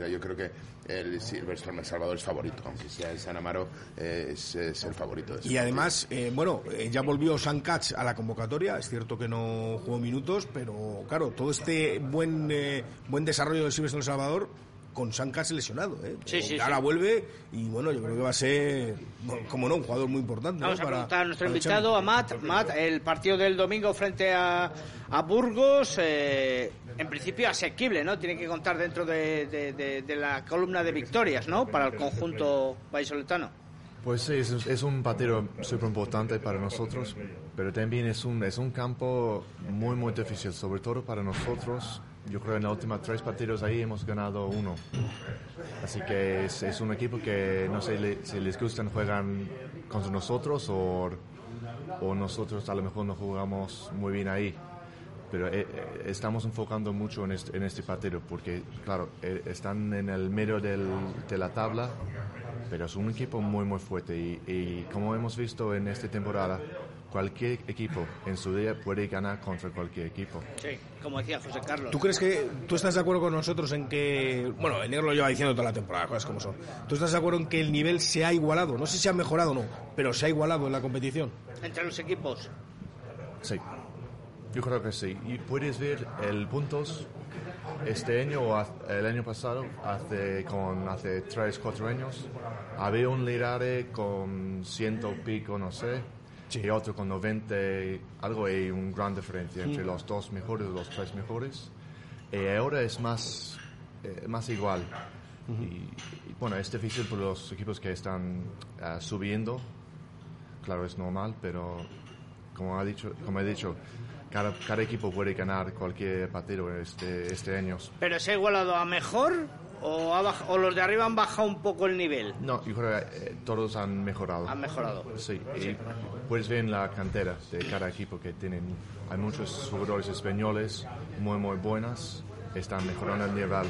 Yo creo que el Silverstone El Salvador es favorito, aunque sea el San Amaro, eh, es, es el favorito. de Y además, eh, bueno, eh, ya volvió San Katz a la convocatoria. Es cierto que no jugó minutos, pero claro, todo este buen buen desarrollo del Silvestre del Salvador con San Katz lesionado. ¿eh? Sí, sí, Ahora sí. vuelve y bueno, yo creo que va a ser, bueno, como no, un jugador muy importante. ¿no? Vamos a Para- preguntar a nuestro invitado, a Matt. Matt, el partido del domingo frente a, a Burgos, eh, en principio asequible, ¿no? Tiene que contar dentro de, de- de- de la columna de victorias, ¿no? Para el conjunto vallisoletano. Pues sí, es, es un partido súper importante para nosotros, pero también es un, es un campo muy, muy difícil, sobre todo para nosotros. Yo creo en los últimos tres partidos ahí hemos ganado uno. Así que es, un equipo que no sé si les gustan juegan contra nosotros o, o nosotros a lo mejor no jugamos muy bien ahí. Pero eh, eh, estamos enfocando mucho en este, en este partido porque, claro, eh, están en el medio del- de la tabla, pero es un equipo muy, muy fuerte. Y, y como hemos visto en esta temporada, cualquier equipo en su día puede ganar contra cualquier equipo. Sí, como decía José Carlos. ¿Tú crees que tú estás de acuerdo con nosotros en que, bueno, el negro lo lleva diciendo toda la temporada, cosas como son. ¿Tú estás de acuerdo en que el nivel se ha igualado? No sé si ha mejorado o no, pero se ha igualado en la competición. Entre los equipos. Sí, yo creo que sí. Y puedes ver el puntos este año o el año pasado, hace, con, hace tres, cuatro años, había un liderato con ciento pico, no sé, y otro con 90, algo, hay una gran diferencia entre los dos mejores, los tres mejores. Y ahora es más eh, más igual. y, y, bueno, es difícil por los equipos que están ah, subiendo. Claro, es normal, pero como, ha dicho, como he dicho, cada, cada equipo puede ganar cualquier partido este, este año. ¿Pero se ha igualado a mejor o, ha baj- o los de arriba han bajado un poco el nivel? No, yo creo que eh, todos han mejorado. Han mejorado. Sí, y puedes ver en la cantera de cada equipo que tienen. Hay muchos jugadores españoles muy, muy buenos, están mejorando el nivel.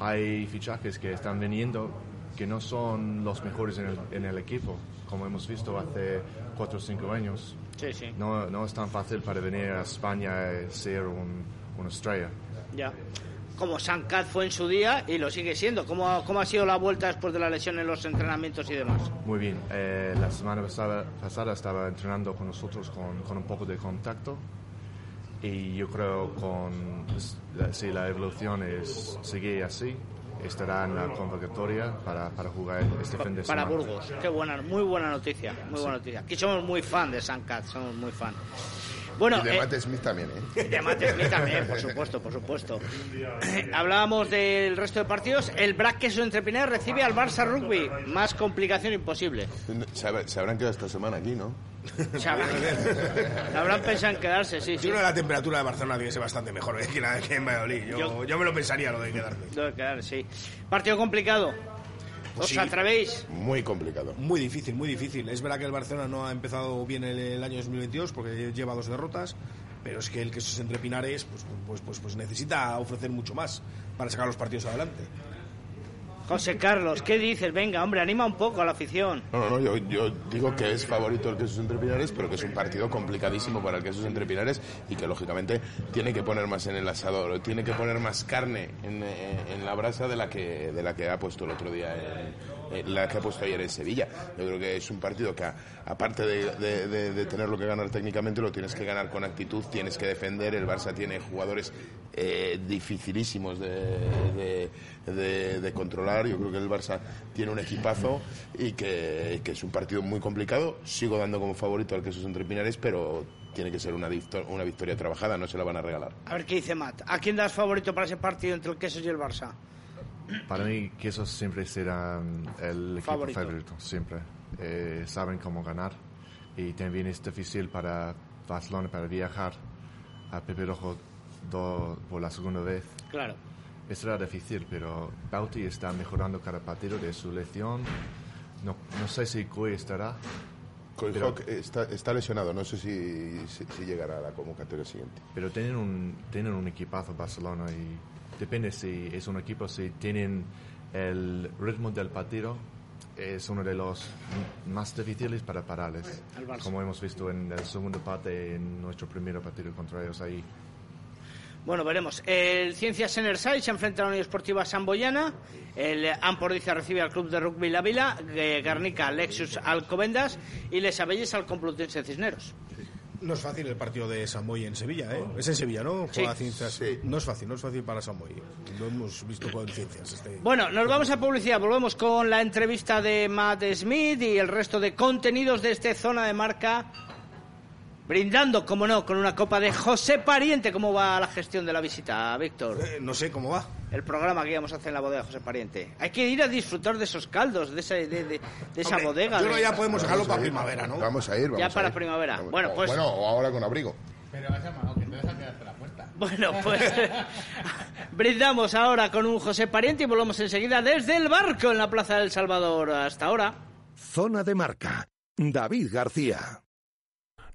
Hay fichajes que están viniendo que no son los mejores en el, en el equipo, como hemos visto hace cuatro o cinco años. Sí, sí. No, no es tan fácil para venir a España y ser un, una estrella. Ya. Como Sankat fue en su día y lo sigue siendo. ¿Cómo, ha- ¿Cómo ha sido la vuelta después de la lesión en los entrenamientos y demás? Muy bien. Eh, la semana pasada, pasada estaba entrenando con nosotros con, con un poco de contacto y yo creo con si la evolución es sigue así estará en la convocatoria para, para jugar este fin de Para semana. Burgos. Qué buena, muy buena noticia. Muy buena noticia. Aquí somos muy fan de Sankat, somos muy fan. Bueno, y de eh, Matt Smith también, ¿eh? de Matt Smith también, por supuesto, por supuesto. Hablábamos del resto de partidos. El Brac Queso Entrepiner recibe al Barça Rugby. Más complicación imposible. Se habrán quedado esta semana aquí, ¿no? Habrán pensado en quedarse, sí, Yo sí. creo que la temperatura de Barcelona tiene que ser bastante mejor ¿eh? que, la- que en Valladolid. Yo, Yo- yo me lo pensaría lo de quedarme. Debe quedar, sí. Partido complicado. Pues ¿Os sí. atrevéis? Muy complicado. Muy difícil, muy difícil. Es verdad que el Barcelona no ha empezado bien el, el año 2022 porque lleva dos derrotas, pero es que el que se entre Pinares pues, pues, pues, pues necesita ofrecer mucho más para sacar los partidos adelante. José Carlos, ¿qué dices? Venga, hombre, anima un poco a la afición. No, no, yo, yo digo que es favorito el Quesos Entre Pinares, pero que es un partido complicadísimo para el Quesos Entre Pinares y que lógicamente tiene que poner más en el asador, tiene que poner más carne en, eh, en la brasa de la que de la que ha puesto el otro día, en, en la que ha puesto ayer en Sevilla. Yo creo que es un partido que aparte de, de, que ganar técnicamente, lo tienes que ganar con actitud, tienes que defender. El Barça tiene jugadores eh, dificilísimos de, controlar. Yo creo que el Barça tiene un equipazo y que, que es un partido muy complicado. Sigo dando como favorito al Quesos Entre Pinares, pero tiene que ser una, una victoria trabajada, no se la van a regalar. A ver qué dice Matt. ¿A quién das favorito para ese partido entre el Quesos y el Barça? Para mí, que esos siempre serán el equipo Favorito. favorito, siempre. Eh, saben cómo ganar y también es difícil para Barcelona para viajar a Pepe Rojo do- por la segunda vez. Claro. Será difícil, pero Bauti está mejorando cada partido de su lesión. No, no sé si Coy estará. Coy está, está lesionado, no sé si, si, si llegará a la convocatoria siguiente. Pero tienen un, tienen un equipazo Barcelona y depende si es un equipo, si tienen el ritmo del partido, es uno de los más difíciles para pararles. Como hemos visto en la segunda parte, en nuestro primer partido contra ellos ahí. Bueno, veremos. El Ciencias Enerside se enfrenta a la Unión Esportiva Samboyana. El Ampordiza recibe al Club de Rugby La Vila. eh, Garnica, Lexus Alcobendas. Y Les Abelles al Complutense Cisneros. No es fácil el partido de Samboy en Sevilla, ¿eh? Es en Sevilla, ¿no? Sí. Juega Ciencias. Sí. No es fácil, no es fácil para Samboy. Lo hemos visto con Ciencias. Este... Bueno, nos vamos a publicidad. Volvemos con la entrevista de Matt Smith y el resto de contenidos de este Zona de Marca. Brindando, como no, con una copa de José Pariente. ¿Cómo va la gestión de la visita, Víctor? Eh, no sé cómo va. El programa que íbamos a hacer en la bodega José Pariente. Hay que ir a disfrutar de esos caldos, de, esa- de, de- de esa Hombre, bodega. Yo creo que ya podemos dejarlo a para primavera, ¿no? Vamos a ir, vamos Ya a para ir. primavera. Vamos- Bueno, o- pues- Bueno, o ahora con abrigo. Pero has llamado, que te dejas quedar hasta la puerta. Bueno, pues brindamos ahora con un José Pariente y volvemos enseguida desde el barco en la Plaza del Salvador. Hasta ahora. Zona de marca. David García.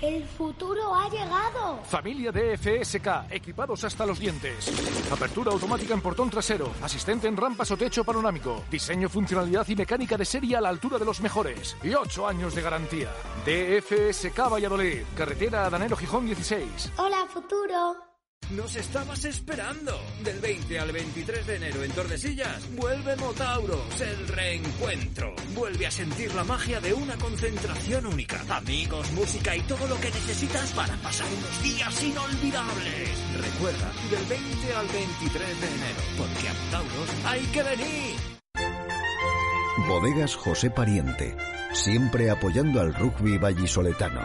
El futuro ha llegado. Familia de FSK, equipados hasta los dientes. Apertura automática en portón trasero, asistente en rampas o techo panorámico, diseño, funcionalidad y mecánica de serie a la altura de los mejores. Y 8 años de garantía. DFSK Valladolid, carretera Danero Gijón 16. Hola, futuro. Nos estabas esperando. Del 20 al 23 de enero en Tordesillas, vuelve Motauros, el reencuentro. Vuelve a sentir la magia de una concentración única. Amigos, música y todo lo que necesitas para pasar unos días inolvidables. Recuerda, del 20 al 23 de enero, porque a Motauros hay que venir. Bodegas José Pariente, siempre apoyando al rugby vallisoletano.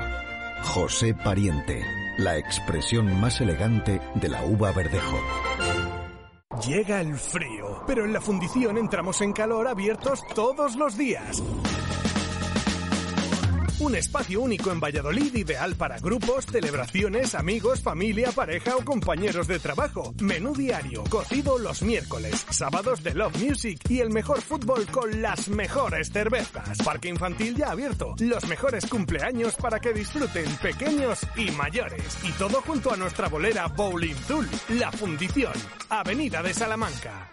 José Pariente, la expresión más elegante de la uva verdejo. Llega el frío, pero en la fundición entramos en calor abiertos todos los días. Un espacio único en Valladolid ideal para grupos, celebraciones, amigos, familia, pareja o compañeros de trabajo. Menú diario, cocido los miércoles, sábados de Love Music y el mejor fútbol con las mejores cervezas. Parque infantil ya abierto, los mejores cumpleaños para que disfruten pequeños y mayores. Y todo junto a nuestra bolera Bowling Zul, La Fundición, Avenida de Salamanca.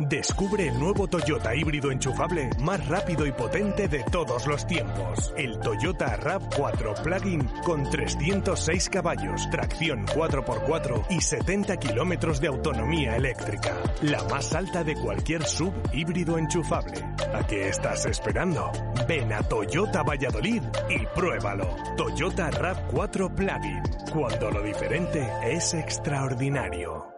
Descubre el nuevo Toyota híbrido enchufable más rápido y potente de todos los tiempos. El Toyota RAV4 Plug-in con 306 caballos, tracción 4x4 y 70 kilómetros de autonomía eléctrica. La más alta de cualquier sub híbrido enchufable. ¿A qué estás esperando? Ven a Toyota Valladolid y pruébalo. Toyota RAV4 Plug-in. Cuando lo diferente es extraordinario.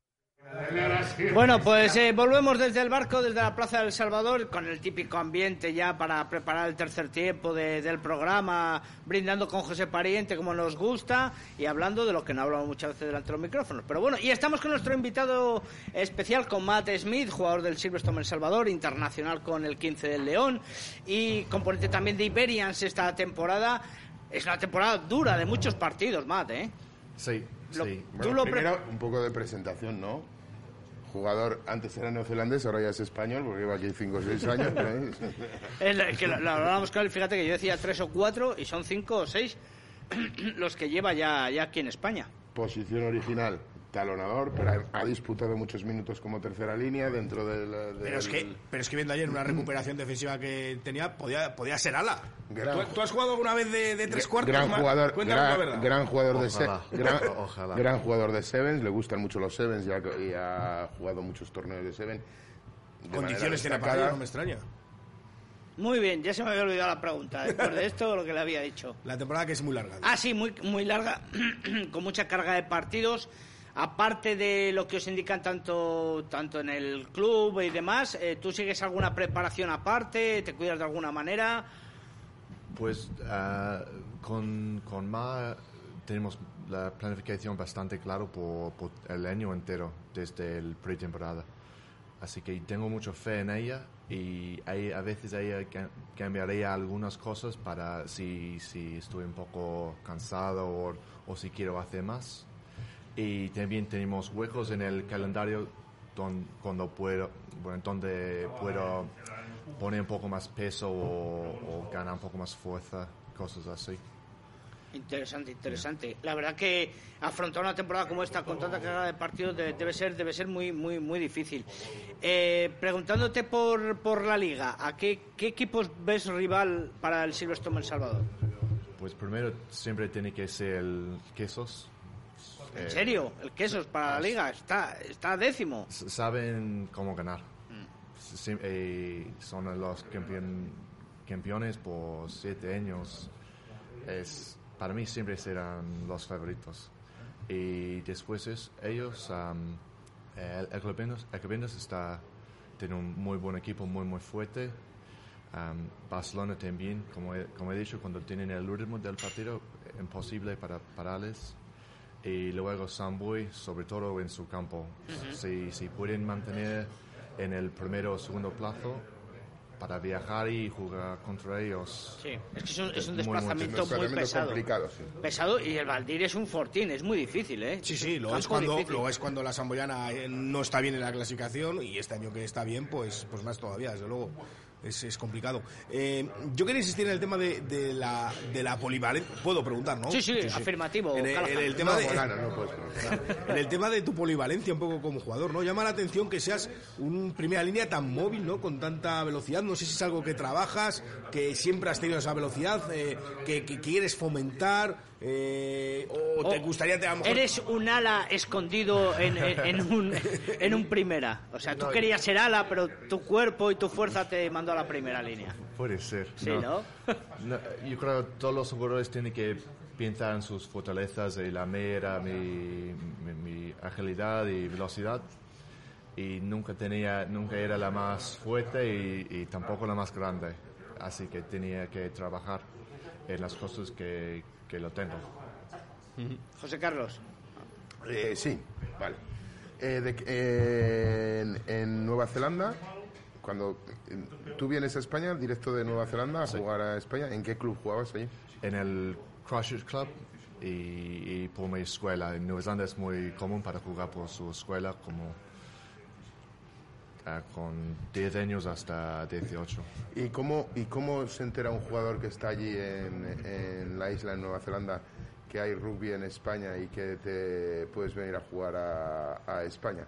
Bueno, pues eh, volvemos desde el barco, desde la Plaza del Salvador, con el típico ambiente ya para preparar el tercer tiempo de- del programa, brindando con José Pariente como nos gusta y hablando de lo que no hablamos muchas veces delante de los micrófonos. Pero bueno, y estamos con nuestro invitado especial, con Matt Smith, jugador del Silverstone El Salvador, internacional con el 15 del León y componente también de Iberians esta temporada. Es una temporada dura, de muchos partidos, Matt, ¿eh? Sí, Lo- sí. Tú lo primero, un poco de presentación, ¿no? Jugador, antes era neozelandés, ahora ya es español, porque lleva aquí 5 o 6 años. es- que lo, hablábamos con él, fíjate que yo decía tres o cuatro y son cinco o seis los que lleva ya, ya aquí en España. Posición original, talonador, pero ha, ha disputado muchos minutos como tercera línea dentro del... del- Pero es, que, pero es que viendo ayer una recuperación defensiva que tenía, podía, podía ser ala. Gran- ¿Tú, tú has jugado alguna vez de, de tres cuartos? gran jugador, gran, gran jugador de Ojalá. gran, Ojalá. gran jugador de sevens, le gustan mucho los sevens ya que- y ha jugado muchos torneos de seven. de manera Condiciones tiene para no me extraña. Muy bien, ya se me había olvidado la pregunta después de esto lo que le había dicho. La temporada que es muy larga. Ah, sí, muy, muy larga, con mucha carga de partidos. Aparte de lo que os indican tanto, tanto en el club y demás, eh, ¿tú sigues alguna preparación aparte? ¿Te cuidas de alguna manera? Pues ah, con, con Ma tenemos la planificación bastante claro por, el año entero, desde el pretemporada. Así que tengo mucha fe en ella y hay- a veces ella ca- cambiaría algunas cosas para si, si estoy un poco cansado o si quiero hacer más. Y también tenemos huecos en el calendario don- cuando puedo, bueno, donde puedo poner un poco más peso o, o ganar un poco más fuerza, cosas así. Interesante, interesante. La verdad que afrontar una temporada como esta con tanta carga de partidos de- debe ser debe ser muy muy muy difícil. Eh, preguntándote por, por la liga, ¿a qué, qué equipos ves rival para el Silverstone El Salvador? Pues primero siempre tiene que ser el Quesos. ¿En Eh, serio? ¿El Quesos para la liga? Está, está décimo. saben cómo ganar. Sí, eh, son los campeones por siete años. Es, para mí siempre serán los favoritos. Y después es, ellos, am, el Ecuabendos Ecuabendos está, tiene un muy buen equipo, muy, muy fuerte. Barcelona también, como he, como he dicho, cuando tienen el ritmo del partido, imposible para pararles. Y luego Samboy, sobre todo en su campo. Si, si pueden mantener en el primero o segundo plazo para viajar y jugar contra ellos. Sí, es que es un, es un muy, muy desplazamiento muy, pesado. Pesado y el Valdir es un fortín, es muy difícil, ¿eh? Sí, sí, lo es, cuando, lo es cuando la Samboyana eh, no está bien en la clasificación y este año que está bien, pues, pues más todavía, desde luego. Es, es complicado. Eh, yo quería insistir en el tema de, de la, de la polivalencia. Puedo preguntar, ¿no? Sí, sí, afirmativo, En el, Callahan. en el tema No, de, Molano, no puedes en el tema de tu polivalencia un poco como jugador, ¿no? Llama la atención que seas un primera línea tan móvil, ¿no? Con tanta velocidad. No sé si es algo que trabajas, que siempre has tenido esa velocidad, eh, que, que quieres fomentar, eh, o te O gustaría te- Eres un ala escondido en, en- en un, en un primera. O sea, tú querías ser ala, pero tu cuerpo y tu fuerza te mandó a la primera línea. Puede ser. Sí, ¿no? No, yo creo que todos los jugadores tienen que pensar en sus fortalezas y la mía era mi, mi, mi agilidad y velocidad y nunca tenía nunca era la más fuerte y, y tampoco la más grande así que tenía que trabajar en las cosas que, que lo tengo José Carlos. Eh, sí, vale. Eh, de- eh, en, en Nueva Zelanda, cuando eh, tú vienes a España, directo de Nueva Zelanda a jugar a España, ¿en qué club jugabas allí? en el Crushers Club y, y por mi escuela. En Nueva Zelanda es muy común para jugar por su escuela como con 10 años hasta 18. ¿Y cómo, ¿Y cómo se entera un jugador que está allí en, en la isla, en Nueva Zelanda, que hay rugby en España y que te puedes venir a jugar a, España?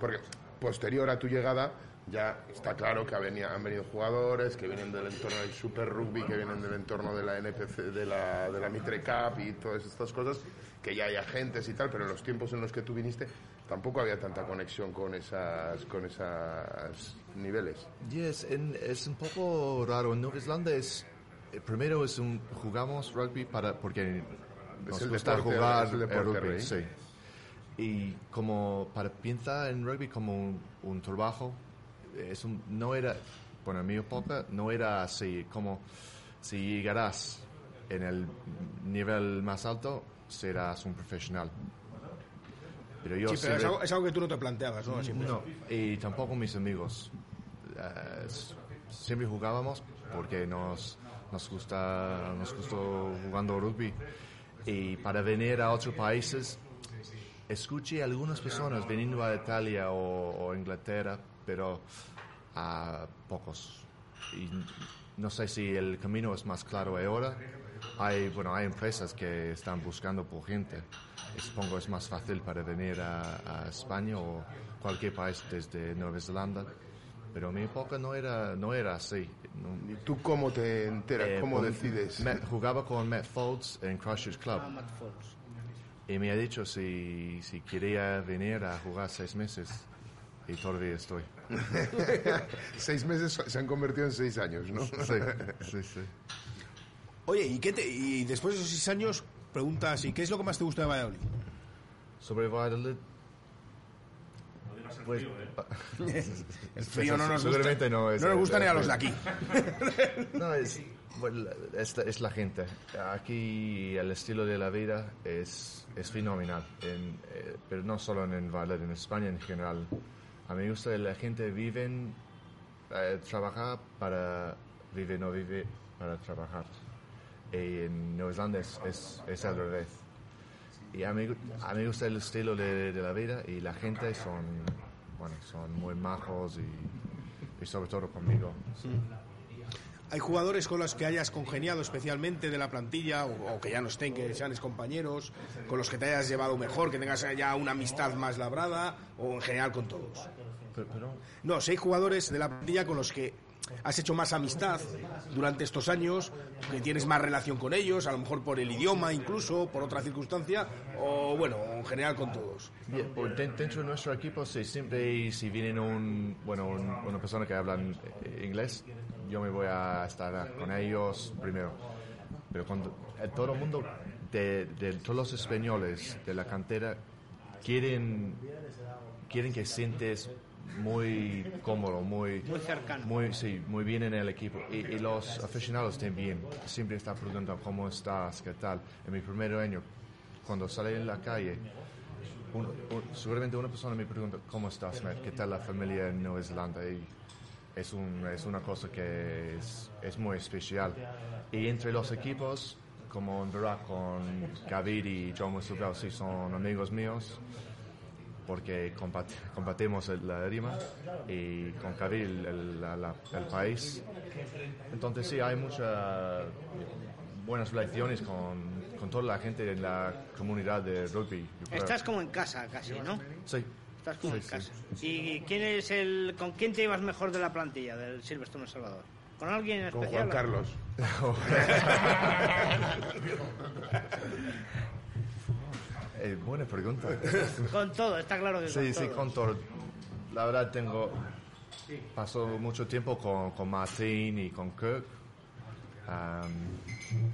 Porque posterior a tu llegada ya está claro que han venido jugadores que vienen del entorno del Super Rugby, que vienen del entorno de la NPC, de la, de la Mitre Cup y todas estas cosas, que ya hay agentes y tal, pero en los tiempos en los que tú viniste tampoco había tanta conexión con esas con esos niveles. Yes, en- es un poco raro. En Nueva Zelanda es, eh, primero es un, jugamos rugby para, porque nos gusta deporte, jugar el rugby, rey. sí. Y como para pensar en rugby como un, un trabajo, es un, no era, bueno, en mi época no era así, como si llegarás en el nivel más alto, serás un profesional. Pero yo Sí, pero es siempre- algo, es algo que tú no te planteabas, ¿no? Siempre. no, y tampoco mis amigos. S- siempre jugábamos porque nos, nos gusta nos gustó jugando rugby. Y para venir a otros países, escuché a algunas personas viniendo a Italia o, o Inglaterra, pero a pocos. Y no sé si el camino es más claro ahora. Hay, bueno, hay empresas que están buscando por gente. Supongo es más fácil para venir a, a España o cualquier país desde Nueva Zelanda. Pero en mi época no era, no era así. No. ¿Y tú cómo te enteras? Eh, ¿Cómo decides? Matt- jugaba con Matt Folds en Crushers Club. Ah, Matt Fox. Y me ha dicho si, si quería venir a jugar seis meses. Y todavía estoy. seis meses se han convertido en seis años, ¿no? Sí, sí, sí. Oye, ¿y, qué te, y después de esos seis años, preguntas, ¿y qué es lo que más te gusta de Valladolid? Sobre Valladolid. Pues, El frío no nos gusta. Seguramente no, es- No nos gusta ni a los de aquí. no, es, bueno, es, la- es la gente. Aquí el estilo de la vida es, es fenomenal, en, eh, pero no solo en Valladolid, en España en general. A mí me gusta que la gente vive, eh, trabaja para vivir, no vive para trabajar. En Nueva Zelanda es, es, es al revés. Y a mí, a mí gusta el estilo de, de la vida y la gente son, bueno, son muy majos y, y sobre todo conmigo. ¿Hay jugadores con los que hayas congeniado especialmente de la plantilla o, o que ya no estén, que sean compañeros, con los que te hayas llevado mejor, que tengas ya una amistad más labrada o en general con todos? No, si hay jugadores de la plantilla con los que has hecho más amistad durante estos años, que tienes más relación con ellos, a lo mejor por el idioma incluso, por otra circunstancia, o bueno, en general con todos. Pues de- dentro de nuestro equipo, sí, siempre si viene un, bueno, un- una persona que habla eh, inglés, yo me voy a estar con ellos primero. Pero cuando eh, todo el mundo de, de todos los españoles de la cantera quieren, quieren que sientes muy cómodo, muy, Muy cercano. muy, sí, muy bien en el equipo. Y, y los aficionados también. Siempre están preguntando cómo estás, qué tal. En mi primer año, cuando salí en la calle, un- un- seguramente una persona me pregunta, ¿cómo estás, Matt? ¿Qué tal la familia en Nueva Zelanda? Y es, un, es una cosa que es, es muy especial. Y entre los equipos, como en verdad con Gavir y John Musubel, sí son amigos míos, porque el- la rima y con Gavir el, el- la- la- el país. Entonces sí, hay muchas buenas relaciones con, con toda la gente en la comunidad de rugby. Estás como en casa casi, ¿no? Sí. Estás como Sí, en sí. casa. ¿Y quién es el, con quién te llevas mejor de la plantilla del Silverstone El Salvador? ¿Con alguien en Con especial? Juan Carlos. Eh, buena pregunta. Con todo, está claro que Sí, con sí, todo. con todo. La verdad tengo... Paso mucho tiempo con, con Martín y con Kirk. Am,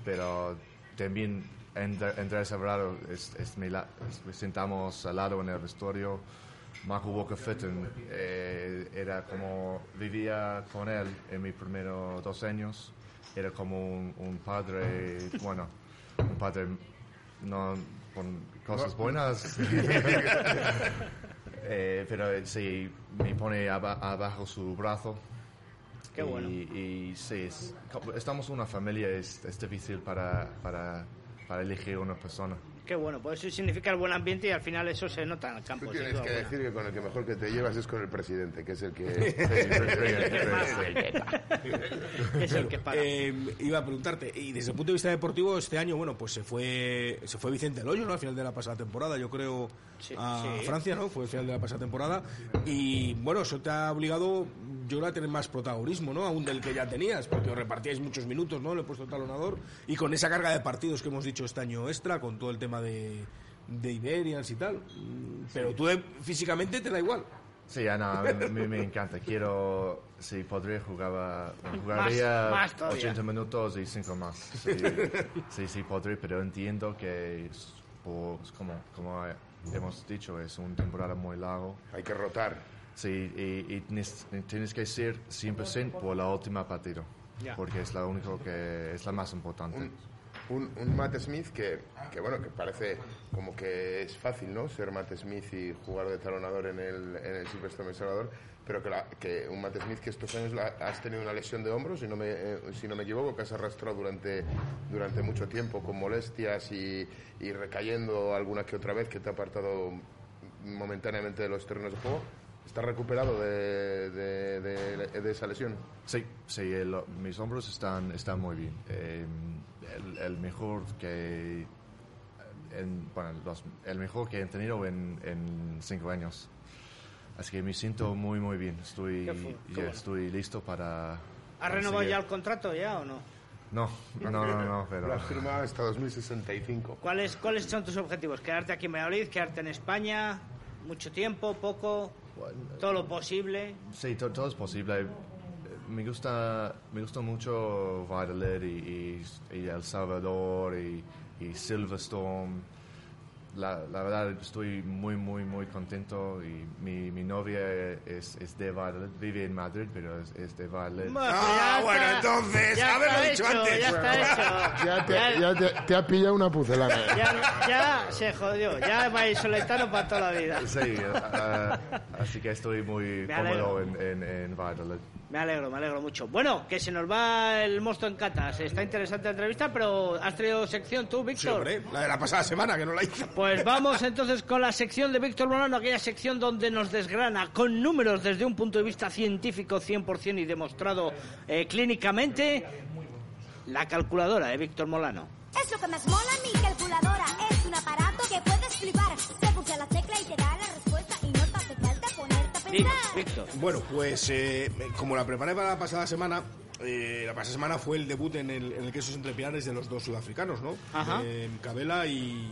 pero también Andr- Andrés Alvarado es, es mi la- es- sentamos al lado en el vestuario. Marco Walker Fitton eh, era como vivía con él en mis primeros dos años. Era como un, un padre, bueno, un padre no con cosas buenas. Eh, pero eh, sí, me pone aba- abajo su brazo. Qué y, bueno. Y sí, es- estamos una familia, es, es difícil para, para, para elegir una persona. Qué bueno, pues eso significa el buen ambiente y al final eso se nota en el campo. Tú tienes que decir que con el que mejor que te llevas es con el presidente, que es el que... Es el que para. Eh, iba a preguntarte, y desde el punto de vista deportivo, este año, bueno, pues se fue se fue Vicente Loyo, ¿no? Al final de la pasada temporada, yo creo, a sí. Francia, ¿no? Fue el final de la pasada temporada. Y bueno, eso te ha obligado, yo creo, a tener más protagonismo, ¿no? Aún del que ya tenías, porque os repartíais muchos minutos, ¿no? Le he puesto talonador. Y con esa carga de partidos que hemos dicho este año extra, con todo el tema de, de Iberians y tal. Mm, Pero tú eh, físicamente te da igual. Sí, ah, no, a mí, me- me encanta. Quiero, si podría, jugaba, jugaría más todavía. 80 minutos y 5 más. Sí, sí, sí, podría, pero entiendo que, es por- es como, como hemos dicho, es una temporada muy largo. Hay que rotar. Sí, y, y tienes, que ser 100% por la última partida, Ya. porque es la única que es la más importante. Un, un Matt Smith que, que, bueno, que parece como que es fácil, ¿no? Ser Matt Smith y jugar de talonador en el, en el Silverstone Salvador, pero que, la- que un Matt Smith que estos años la- has tenido una lesión de hombro, si no me, eh, si no me equivoco, que has arrastrado durante, durante mucho tiempo con molestias y, y recayendo alguna que otra vez que te ha apartado momentáneamente de los terrenos de juego. ¿Estás recuperado de, de- de- de esa lesión? Sí, sí, el- mis hombros están, están muy bien. Eh, el, el mejor que en- bueno, los- el mejor que he tenido en, en cinco años. Así que me siento muy muy bien. Estoy, ya bueno. estoy listo para. ¿Has renovado conseguir- ya el contrato ya o no? No, no, no, no, no, pero. Lo has firmado hasta 2065. ¿Cuáles, ¿Cuáles son tus objetivos? ¿Quedarte aquí en Valladolid? ¿Quedarte en España? ¿Mucho tiempo? ¿Poco? ¿Todo lo posible? Sí, to- todo es posible. Eh, Me gusta, me gusta mucho Valladolid y, y- y El Salvador y, y Silverstone. La, la verdad estoy muy, muy, muy contento y mi, mi novia es, es de Valladolid, vive en Madrid, pero es, es de pues ya bueno, entonces, ya haberlo dicho hecho, antes. Ya está hecho. Ya te, ya te- te ha pillado una pucelana. Ya, ya se jodió. Ya vais soletano para toda la vida. Sí, eh, así que estoy muy Me cómodo en, en, en Valladolid. Me alegro, me alegro mucho. Bueno, que se nos va el monstruo en catas. Está interesante la entrevista, pero ¿has traído sección tú, Víctor? Sí, la de la pasada semana que no la hizo. Pues vamos entonces con la sección de Víctor Molano, aquella sección donde nos desgrana con números desde un punto de vista científico 100% y demostrado eh, clínicamente la calculadora de Víctor Molano. Es lo que más mola calculadora. Víctor. Bueno, pues eh, como la preparé para la pasada semana, eh, la pasada semana fue el debut en el, en el quesos entre pilares de los dos sudafricanos, ¿no? Ajá. De Cabela y,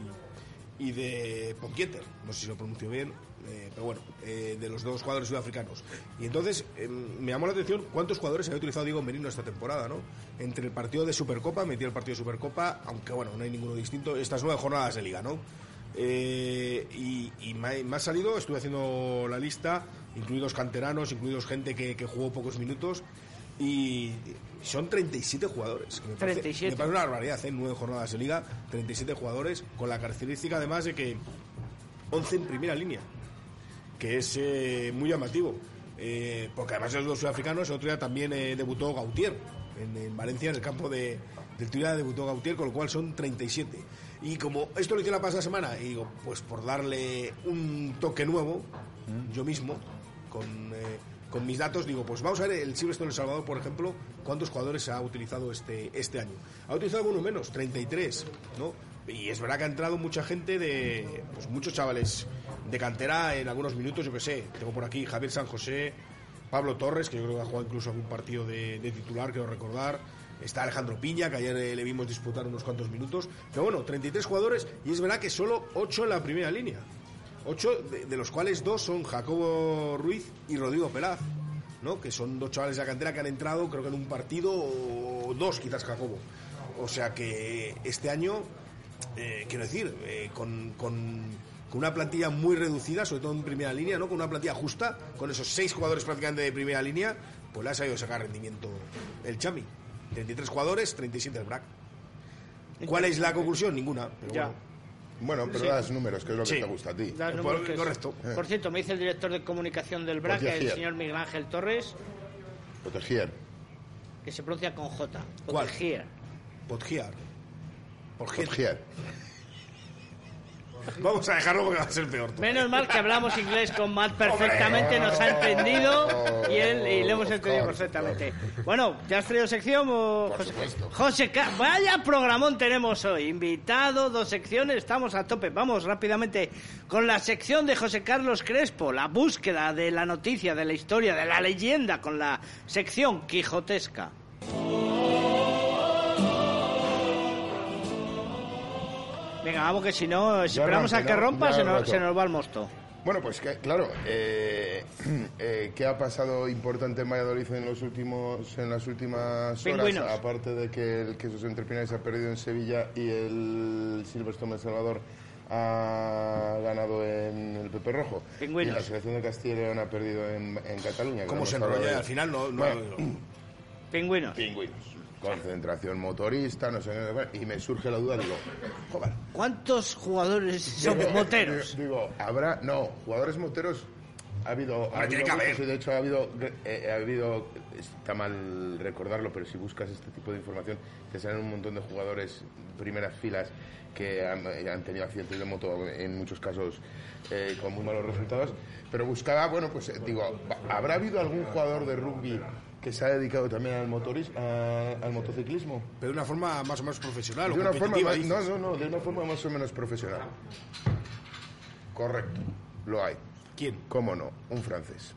y de Poquieter. No sé si lo pronuncio bien. eh, pero bueno, eh, de los dos jugadores sudafricanos. Y entonces eh, me llamó la atención cuántos jugadores había utilizado Diego Merino esta temporada, ¿no? Entre el partido de Supercopa, metí el partido de Supercopa, aunque bueno, no hay ninguno distinto, estas nueve jornadas de liga, ¿no? Y y me, ha, me ha salido, estuve haciendo la lista, incluidos canteranos, incluidos gente que, que jugó pocos minutos, y son 37 jugadores. que me parece- 37. Me parece una barbaridad, en nueve jornadas de liga, 37 jugadores, con la característica además de que 11 en primera línea, que es eh, muy llamativo. Eh, porque además de los dos sudafricanos, el otro día también eh, debutó Gautier en, en Valencia, en el campo de, del Turia debutó Gautier, con lo cual son 37. Y como esto lo hice la pasada semana, y digo, pues por darle un toque nuevo, yo mismo, con, eh, con mis datos, digo, pues vamos a ver el Silverstone El Salvador, por ejemplo, cuántos jugadores ha utilizado este, este año. Ha utilizado alguno menos, 33, ¿no? Y es verdad que ha entrado mucha gente de, pues muchos chavales de cantera en algunos minutos, yo que sé, tengo por aquí Javier San José, Pablo Torres, que yo creo que ha jugado incluso algún partido de, de titular, quiero recordar. Está Alejandro Piña, que ayer eh, le vimos disputar unos cuantos minutos. Pero bueno, 33 jugadores y es verdad que solo 8 en la primera línea. 8 de, de los cuales dos son Jacobo Ruiz y Rodrigo Pelaz, ¿no? que son dos chavales de la cantera que han entrado, creo que en un partido o dos, quizás Jacobo. O sea que este año, eh, quiero decir, eh, con, con- con una plantilla muy reducida, sobre todo en primera línea, ¿no? con una plantilla justa, con esos seis jugadores prácticamente de primera línea, pues le ha sabido sacar rendimiento el Chami. 33 jugadores, 37 el BRAC. ¿Cuál es la conclusión? Ninguna. Pero Ya. bueno. Bueno, pero Sí. das números, que es lo que Sí. te gusta a ti. Das números por- que es- correcto. Por cierto, me dice el director de comunicación del BRAC, el señor Miguel Ángel Torres, Proteger. que se pronuncia con J. ¿Cuál? Proteger. Podgiar. Vamos a dejarlo porque va a ser peor. Menos mal que hablamos inglés con Matt perfectamente, nos ha entendido y él y le hemos entendido perfectamente. Bueno, ¿te has traído sección o José? José vaya programón tenemos hoy, invitado, dos secciones, estamos a tope. Vamos rápidamente con la sección de José Carlos Crespo, la búsqueda de la noticia, de la historia, de la leyenda, con la sección quijotesca. Venga, vamos que si no, si Ya esperamos a que rompa, se nos, se nos va el mosto. Bueno, pues que, claro, eh, eh, ¿qué ha pasado importante en Valladolid en, los últimos, en las últimas horas? Pingüinos. Aparte de que el Quesos Entre Pinares se ha perdido en Sevilla y el Silverstone El Salvador ha ganado en el Pepe Rojo. Pingüinos. Y la selección de Castilla y León ha perdido en, en Cataluña. ¿Cómo se enrolla? Al final no... no- Bueno, Pingüinos. Pingüinos. Concentración motorista, no sé qué. Y me surge la duda, digo, joder. ¿Cuántos jugadores son Digo, moteros? Digo, habrá, no, jugadores moteros ha habido, ha tiene habido muchos de hecho ha habido, eh, ha habido, está mal recordarlo, pero si buscas este tipo de información te salen un montón de jugadores primeras filas que han, eh, han tenido accidentes de moto en muchos casos eh, con muy malos resultados, pero buscaba, bueno, pues digo, ¿habrá habido algún jugador de rugby que se ha dedicado también al motoris, a- al motociclismo? Pero de una forma más o menos profesional o De una forma más, no, no, no, de una forma más o menos profesional. Correcto, lo hay. ¿Quién? ¿Cómo no? Un francés.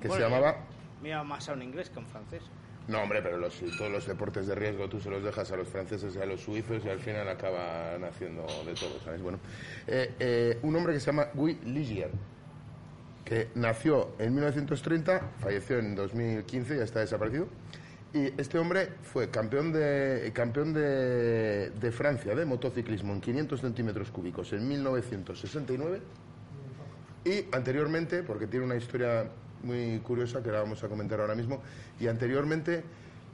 Que Bueno, se llamaba... Mira más a un inglés que a un francés. No, hombre, pero los- todos los deportes de riesgo tú se los dejas a los franceses y a los suizos y al final acaban haciendo de todo, ¿sabes? Bueno, eh, eh, un hombre que se llama Guy Ligier, que nació en 1930, falleció en 2015, ya está desaparecido. Y este hombre fue campeón de, campeón de, Francia de motociclismo en 500 centímetros cúbicos en 1969. Y anteriormente, porque tiene una historia muy curiosa que la vamos a comentar ahora mismo, y anteriormente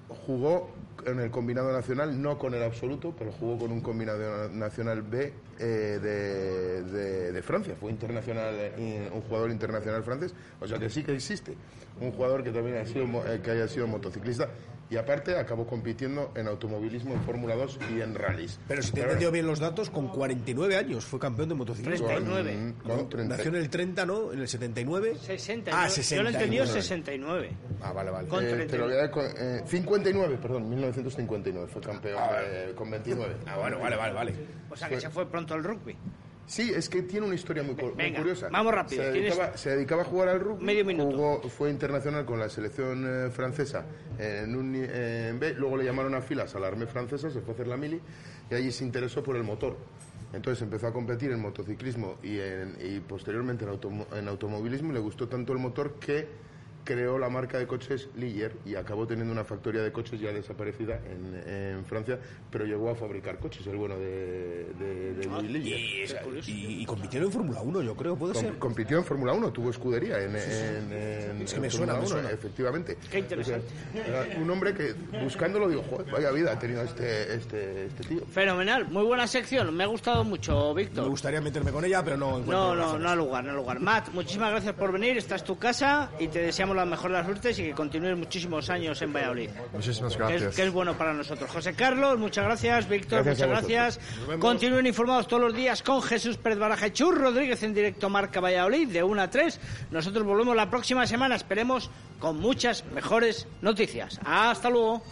jugó en el combinado nacional, no con el absoluto, pero jugó con un combinado nacional B eh, de, de- de Francia. Fue internacional, eh, un jugador internacional francés, o sea que sí que existe un jugador que también ha sido, eh, que haya sido motociclista. Y aparte acabó compitiendo en automovilismo, en Fórmula 2 y en rallies. Pero si te he entendido bien los datos, con 49 años fue campeón de motociclismo. 39. Con- con 30. Nació en el 30, ¿no? En el 79. 60. Ah, Yo lo he entendido 69. 69. Ah, vale, vale. Con Eh, 39. te lo voy a dar con- eh, 59, perdón, 1959 fue campeón eh, con 29. Ah, bueno, vale, vale, vale. O sea que se fue pronto al rugby. Sí, es que tiene una historia muy, cu- muy Venga, curiosa. vamos rápido, Se dedicaba, se dedicaba a jugar al rugby. Medio minuto. Jugó, fue internacional con la selección eh, francesa en, un, eh, en B. Luego le llamaron a filas a la armée francesa, se fue a hacer la mili y allí se interesó por el motor. Entonces empezó a competir en motociclismo y, en- y posteriormente en, automo- en automovilismo y le gustó tanto el motor que creó la marca de coches Ligier y acabó teniendo una factoría de coches ya desaparecida en, en Francia, pero llegó a fabricar coches, el bueno de, de, de Louis Ligier. Y, y, y compitieron en Fórmula 1, yo creo, puede Com- ser. compitió en Fórmula 1, tuvo escudería en, en, en- Es que en me suena, Fórmula me 1, suena. efectivamente. Qué interesante. O sea, era un hombre que buscándolo digo, joder, vaya vida ha tenido este, este, este tío. Fenomenal, muy buena sección, me ha gustado mucho, Víctor. Me gustaría meterme con ella, pero no encuentro No, no, razones. no al lugar, no al lugar. Matt, muchísimas gracias por venir, esta es tu casa y te deseamos la mejor de las suertes y que continúes muchísimos años en Valladolid. Muchísimas Que es, gracias. que es bueno para nosotros. José Carlos, muchas gracias. Víctor, Gracias muchas gracias. Continúen informados todos los días con Jesús Pérez Baraja Chur Rodríguez en directo Marca Valladolid de 1 a 3. Nosotros volvemos la próxima semana, esperemos con muchas mejores noticias. Hasta luego.